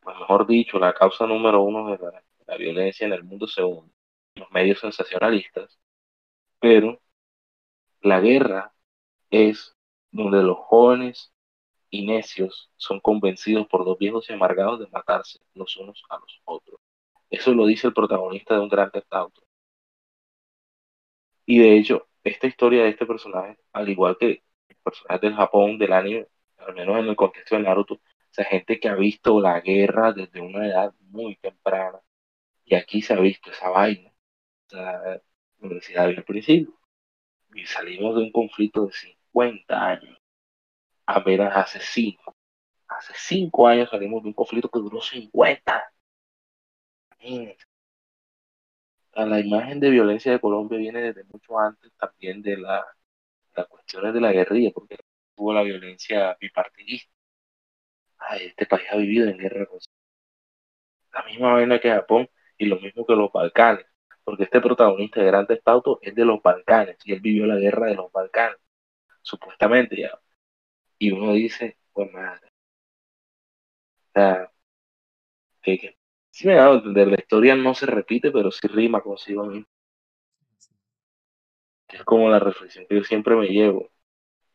pues mejor dicho, la causa número uno de la, violencia en el mundo segundo los medios sensacionalistas, pero la guerra es donde los jóvenes y necios son convencidos por dos viejos y amargados de matarse los unos a los otros. Eso lo dice el protagonista de un gran auto. Y de hecho, esta historia de este personaje, al igual que el personaje del Japón, del anime, al menos en el contexto de Naruto, o sea, gente que ha visto la guerra desde una edad muy temprana. Y aquí se ha visto esa vaina la universidad al principio. Y salimos de un conflicto de 50 años. Apenas hace 5. Hace 5 años salimos de un conflicto que duró 50. La imagen de violencia de Colombia viene desde mucho antes también de la, las cuestiones de la guerrilla, porque hubo la violencia bipartidista. este país ha vivido en guerra con la misma vaina que Japón y lo mismo que los Balcanes porque este protagonista de Grand Theft es de los Balcanes y él vivió la guerra de los Balcanes, supuestamente ya. Y uno dice, pues madre. O sea, que sí a entender, la historia no se repite, pero sí rima consigo mismo. Es como la reflexión que yo siempre me llevo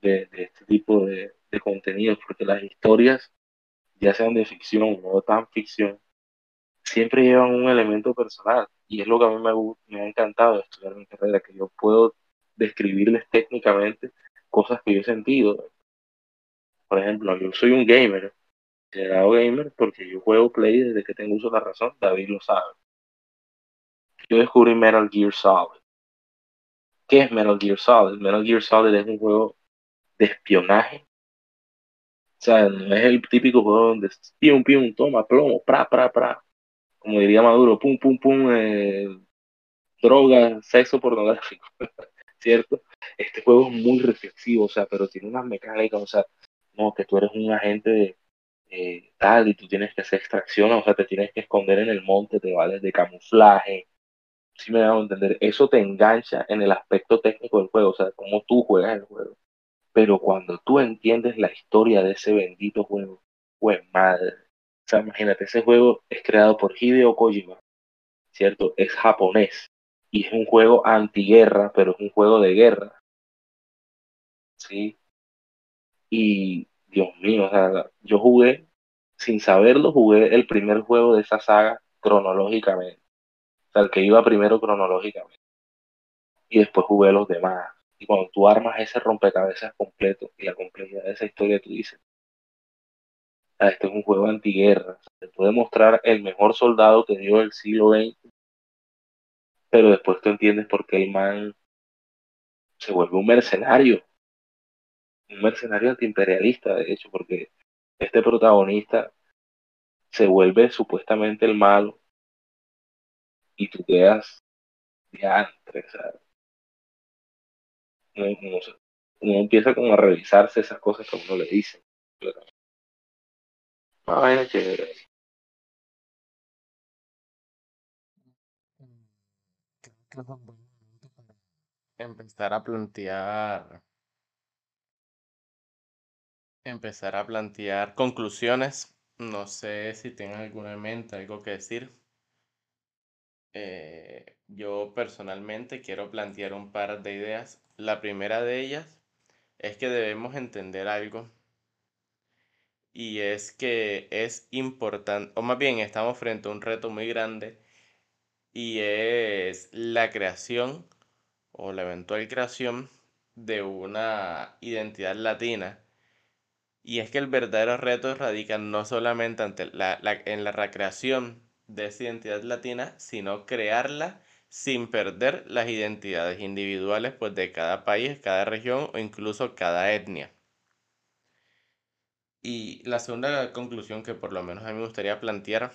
de, este tipo de, de contenidos, porque las historias, ya sean de ficción o tan ficción, siempre llevan un elemento personal y es lo que a mí me, me ha encantado estudiar mi carrera, que yo puedo describirles técnicamente cosas que yo he sentido. Por ejemplo, yo soy un gamer, llegado gamer porque yo juego Play desde que tengo uso de la razón, David lo sabe. Yo descubrí Metal Gear Solid. ¿Qué es Metal Gear Solid? Metal Gear Solid es un juego de espionaje. O sea, no es el típico juego donde pium, pium, toma, plomo, pra, pra, pra como diría Maduro, pum, pum, pum, eh, droga, sexo pornográfico, ¿cierto? Este juego es muy reflexivo, o sea, pero tiene unas mecánicas, o sea, no, que tú eres un agente de, tal y tú tienes que hacer extracción, o sea, te tienes que esconder en el monte, te vales de camuflaje, si me da a entender, eso te engancha en el aspecto técnico del juego, o sea, cómo tú juegas el juego. Pero cuando tú entiendes la historia de ese bendito juego, pues madre, sea, imagínate, ese juego es creado por Hideo Kojima, ¿cierto? Es japonés y es un juego antiguerra, pero es un juego de guerra. ¿Sí? Y Dios mío, o sea, yo jugué, sin saberlo, jugué el primer juego de esa saga cronológicamente. O sea, el que iba primero cronológicamente. Y después jugué los demás. Y cuando tú armas ese rompecabezas completo y la complejidad de esa historia, tú dices, este es un juego antiguerra. Se puede mostrar el mejor soldado que dio el siglo XX, pero después tú entiendes por qué el se vuelve un mercenario. Un mercenario antiimperialista, de hecho, porque este protagonista se vuelve supuestamente el malo y tú quedas diantre, ¿sabes? Uno, empieza como a revisarse esas cosas que uno le dice. Una chévere. empezar a plantear empezar a plantear conclusiones. No sé si tienen alguna en mente, algo que decir. Eh, yo personalmente quiero plantear un par de ideas. La primera de ellas es que debemos entender algo y es que es importante, o más bien estamos frente a un reto muy grande y es la creación o la eventual creación de una identidad latina. Y es que el verdadero reto radica no solamente ante la, en la recreación de esa identidad latina, sino crearla sin perder las identidades individuales pues, de cada país, cada región o incluso cada etnia. Y la segunda conclusión que por lo menos a mí me gustaría plantear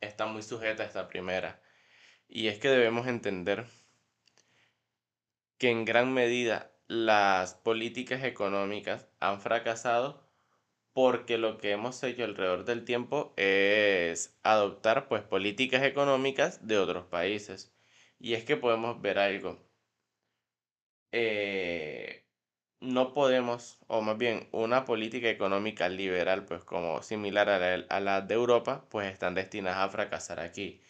está muy sujeta a esta primera. Y es que debemos entender que en gran medida las políticas económicas han fracasado porque lo que hemos hecho alrededor del tiempo es adoptar pues políticas económicas de otros países. Y es que podemos ver algo. Eh, no podemos, o más bien una política económica liberal, pues como similar a la, a la de Europa, pues están destinadas a fracasar aquí.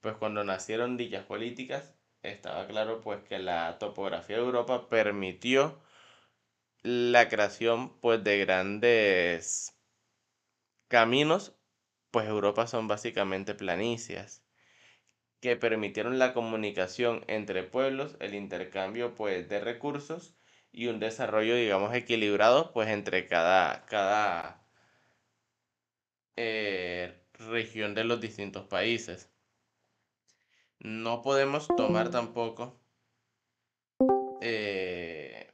Pues cuando nacieron dichas políticas, estaba claro pues que la topografía de Europa permitió la creación pues de grandes caminos, pues Europa son básicamente planicias que permitieron la comunicación entre pueblos, el intercambio pues de recursos y un desarrollo digamos equilibrado pues entre cada, cada eh, región de los distintos países. No podemos tomar tampoco eh,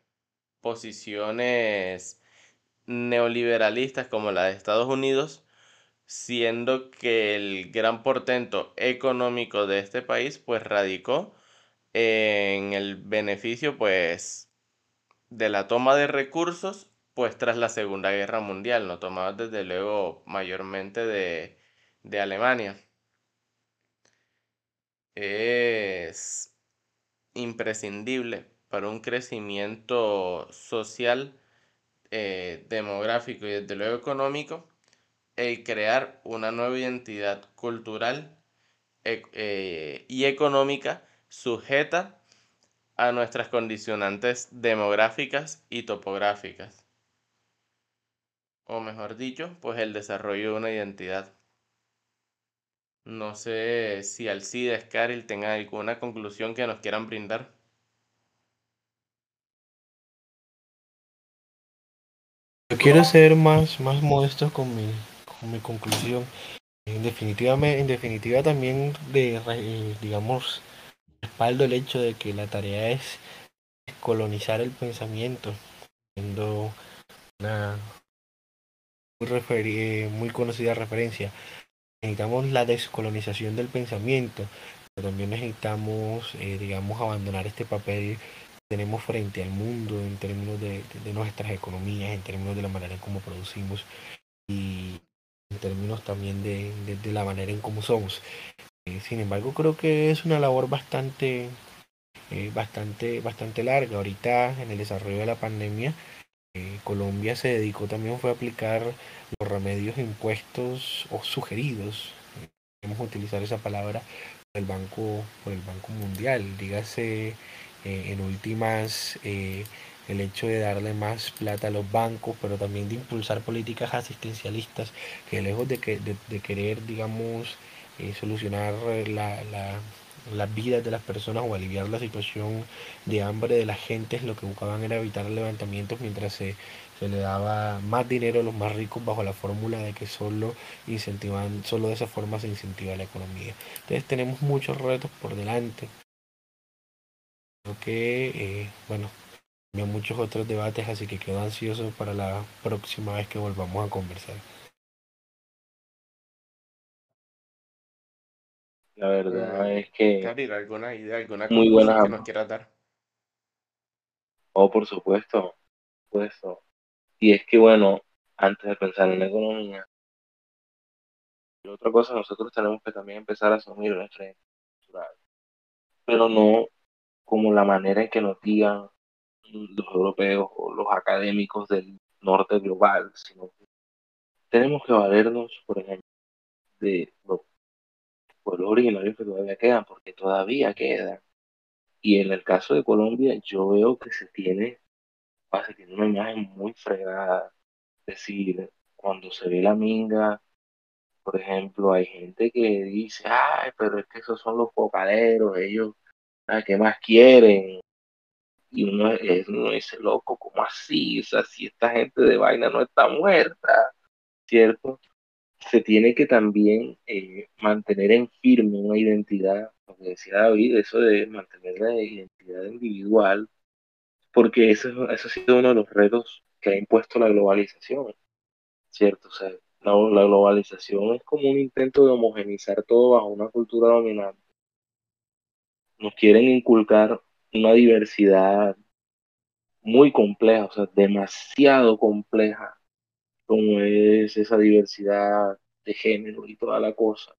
posiciones neoliberalistas como la de Estados Unidos, siendo que el gran portento económico de este país pues radicó en el beneficio pues de la toma de recursos pues tras la Segunda Guerra Mundial, no tomados desde luego mayormente de, de Alemania es imprescindible para un crecimiento social, eh, demográfico y desde luego económico, el crear una nueva identidad cultural e, eh, y económica sujeta a nuestras condicionantes demográficas y topográficas. O mejor dicho, pues el desarrollo de una identidad. No sé si Alcides, Caril tenga alguna conclusión que nos quieran brindar. Yo quiero ser más, más modesto con mi, con mi conclusión. En definitiva, en definitiva también de, eh, digamos, respaldo el hecho de que la tarea es colonizar el pensamiento, siendo una muy, muy conocida referencia necesitamos la descolonización del pensamiento, pero también necesitamos, eh, digamos, abandonar este papel que tenemos frente al mundo en términos de, nuestras economías, en términos de la manera en cómo producimos y en términos también de, la manera en cómo somos. Eh, sin embargo, creo que es una labor bastante, eh, bastante, bastante larga. Ahorita en el desarrollo de la pandemia, Colombia se dedicó también fue a aplicar los remedios impuestos o sugeridos, podemos utilizar esa palabra, por el Banco, por el banco Mundial, dígase eh, en últimas eh, el hecho de darle más plata a los bancos, pero también de impulsar políticas asistencialistas que lejos de, que, de, querer, digamos, eh, solucionar la, la, las vidas de las personas o aliviar la situación de hambre de la gente, lo que buscaban era evitar levantamientos mientras se, se le daba más dinero a los más ricos bajo la fórmula de que solo incentivan, solo de esa forma se incentiva la economía. Entonces tenemos muchos retos por delante. Creo que, eh, bueno, había muchos otros debates, así que quedo ansioso para la próxima vez que volvamos a conversar. La verdad eh, es que... ¿alguna idea, alguna muy buena que nos quieras dar? Oh, por supuesto, por supuesto. Y es que, bueno, antes de pensar en la economía, y otra cosa, nosotros tenemos que también empezar a asumir nuestra cultural, pero no como la manera en que nos digan los europeos o los académicos del norte global, sino que tenemos que valernos, por ejemplo, de los pueblos originarios que todavía quedan, porque todavía quedan. Y en el caso de Colombia, yo veo que se tiene, se una imagen muy fregada. Es decir, cuando se ve la minga, por ejemplo, hay gente que dice, ay, pero es que esos son los pocaderos, ellos, ¿qué más quieren? Y uno, uno dice, loco, ¿cómo así? O sea, si esta gente de vaina no está muerta, ¿cierto? Se tiene que también eh, mantener en firme una identidad, como decía David, eso de mantener la identidad individual, porque eso, eso ha sido uno de los retos que ha impuesto la globalización, ¿cierto? O sea, la, la globalización es como un intento de homogenizar todo bajo una cultura dominante. Nos quieren inculcar una diversidad muy compleja, o sea, demasiado compleja, como es esa diversidad de género y toda la cosa,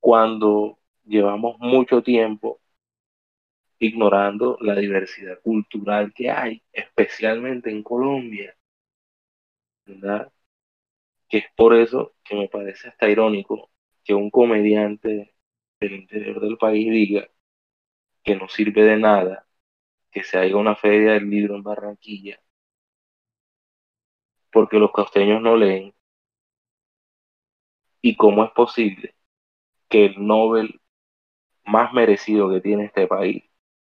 cuando llevamos mucho tiempo ignorando la diversidad cultural que hay, especialmente en Colombia, ¿verdad? Que es por eso que me parece hasta irónico que un comediante del interior del país diga que no sirve de nada que se haga una feria del libro en Barranquilla, porque los costeños no leen. ¿Y cómo es posible que el Nobel más merecido que tiene este país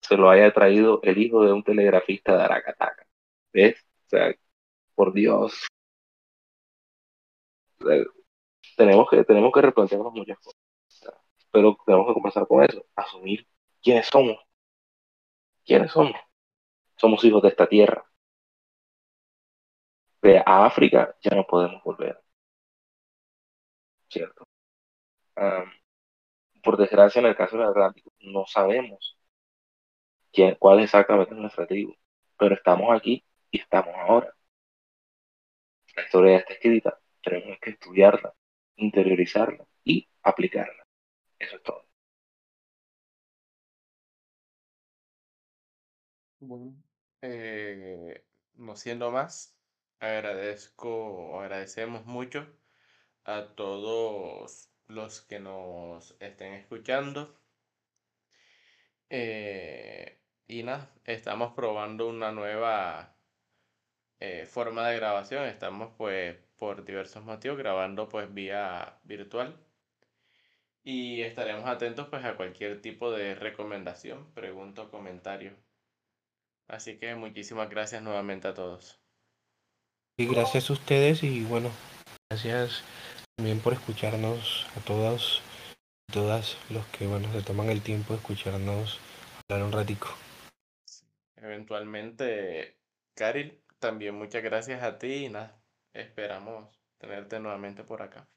se lo haya traído el hijo de un telegrafista de Aracataca? ¿Ves? O sea, por Dios. tenemos que, tenemos que replantearnos muchas cosas. pero tenemos que comenzar con eso, asumir quiénes somos. ¿Quiénes somos? Somos hijos de esta tierra. De a África ya no podemos volver. ¿Cierto? por desgracia, en el caso del Atlántico, no sabemos quién, cuál es exactamente nuestra tribu, pero estamos aquí y estamos ahora. La historia está escrita, tenemos que estudiarla, interiorizarla y aplicarla. Eso es todo. Bueno, eh, no siendo más, agradezco, agradecemos mucho a todos los que nos estén escuchando. Eh, y nada, estamos probando una nueva eh, forma de grabación. Estamos pues por diversos motivos grabando pues vía virtual. Y estaremos atentos pues a cualquier tipo de recomendación, pregunta o comentario. Así que muchísimas gracias nuevamente a todos. Y gracias a ustedes y bueno, gracias también por escucharnos a todos, todas los que bueno se toman el tiempo de escucharnos hablar un ratico. Eventualmente, Karil, también muchas gracias a ti y nada, esperamos tenerte nuevamente por acá.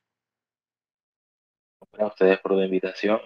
A ustedes por la invitación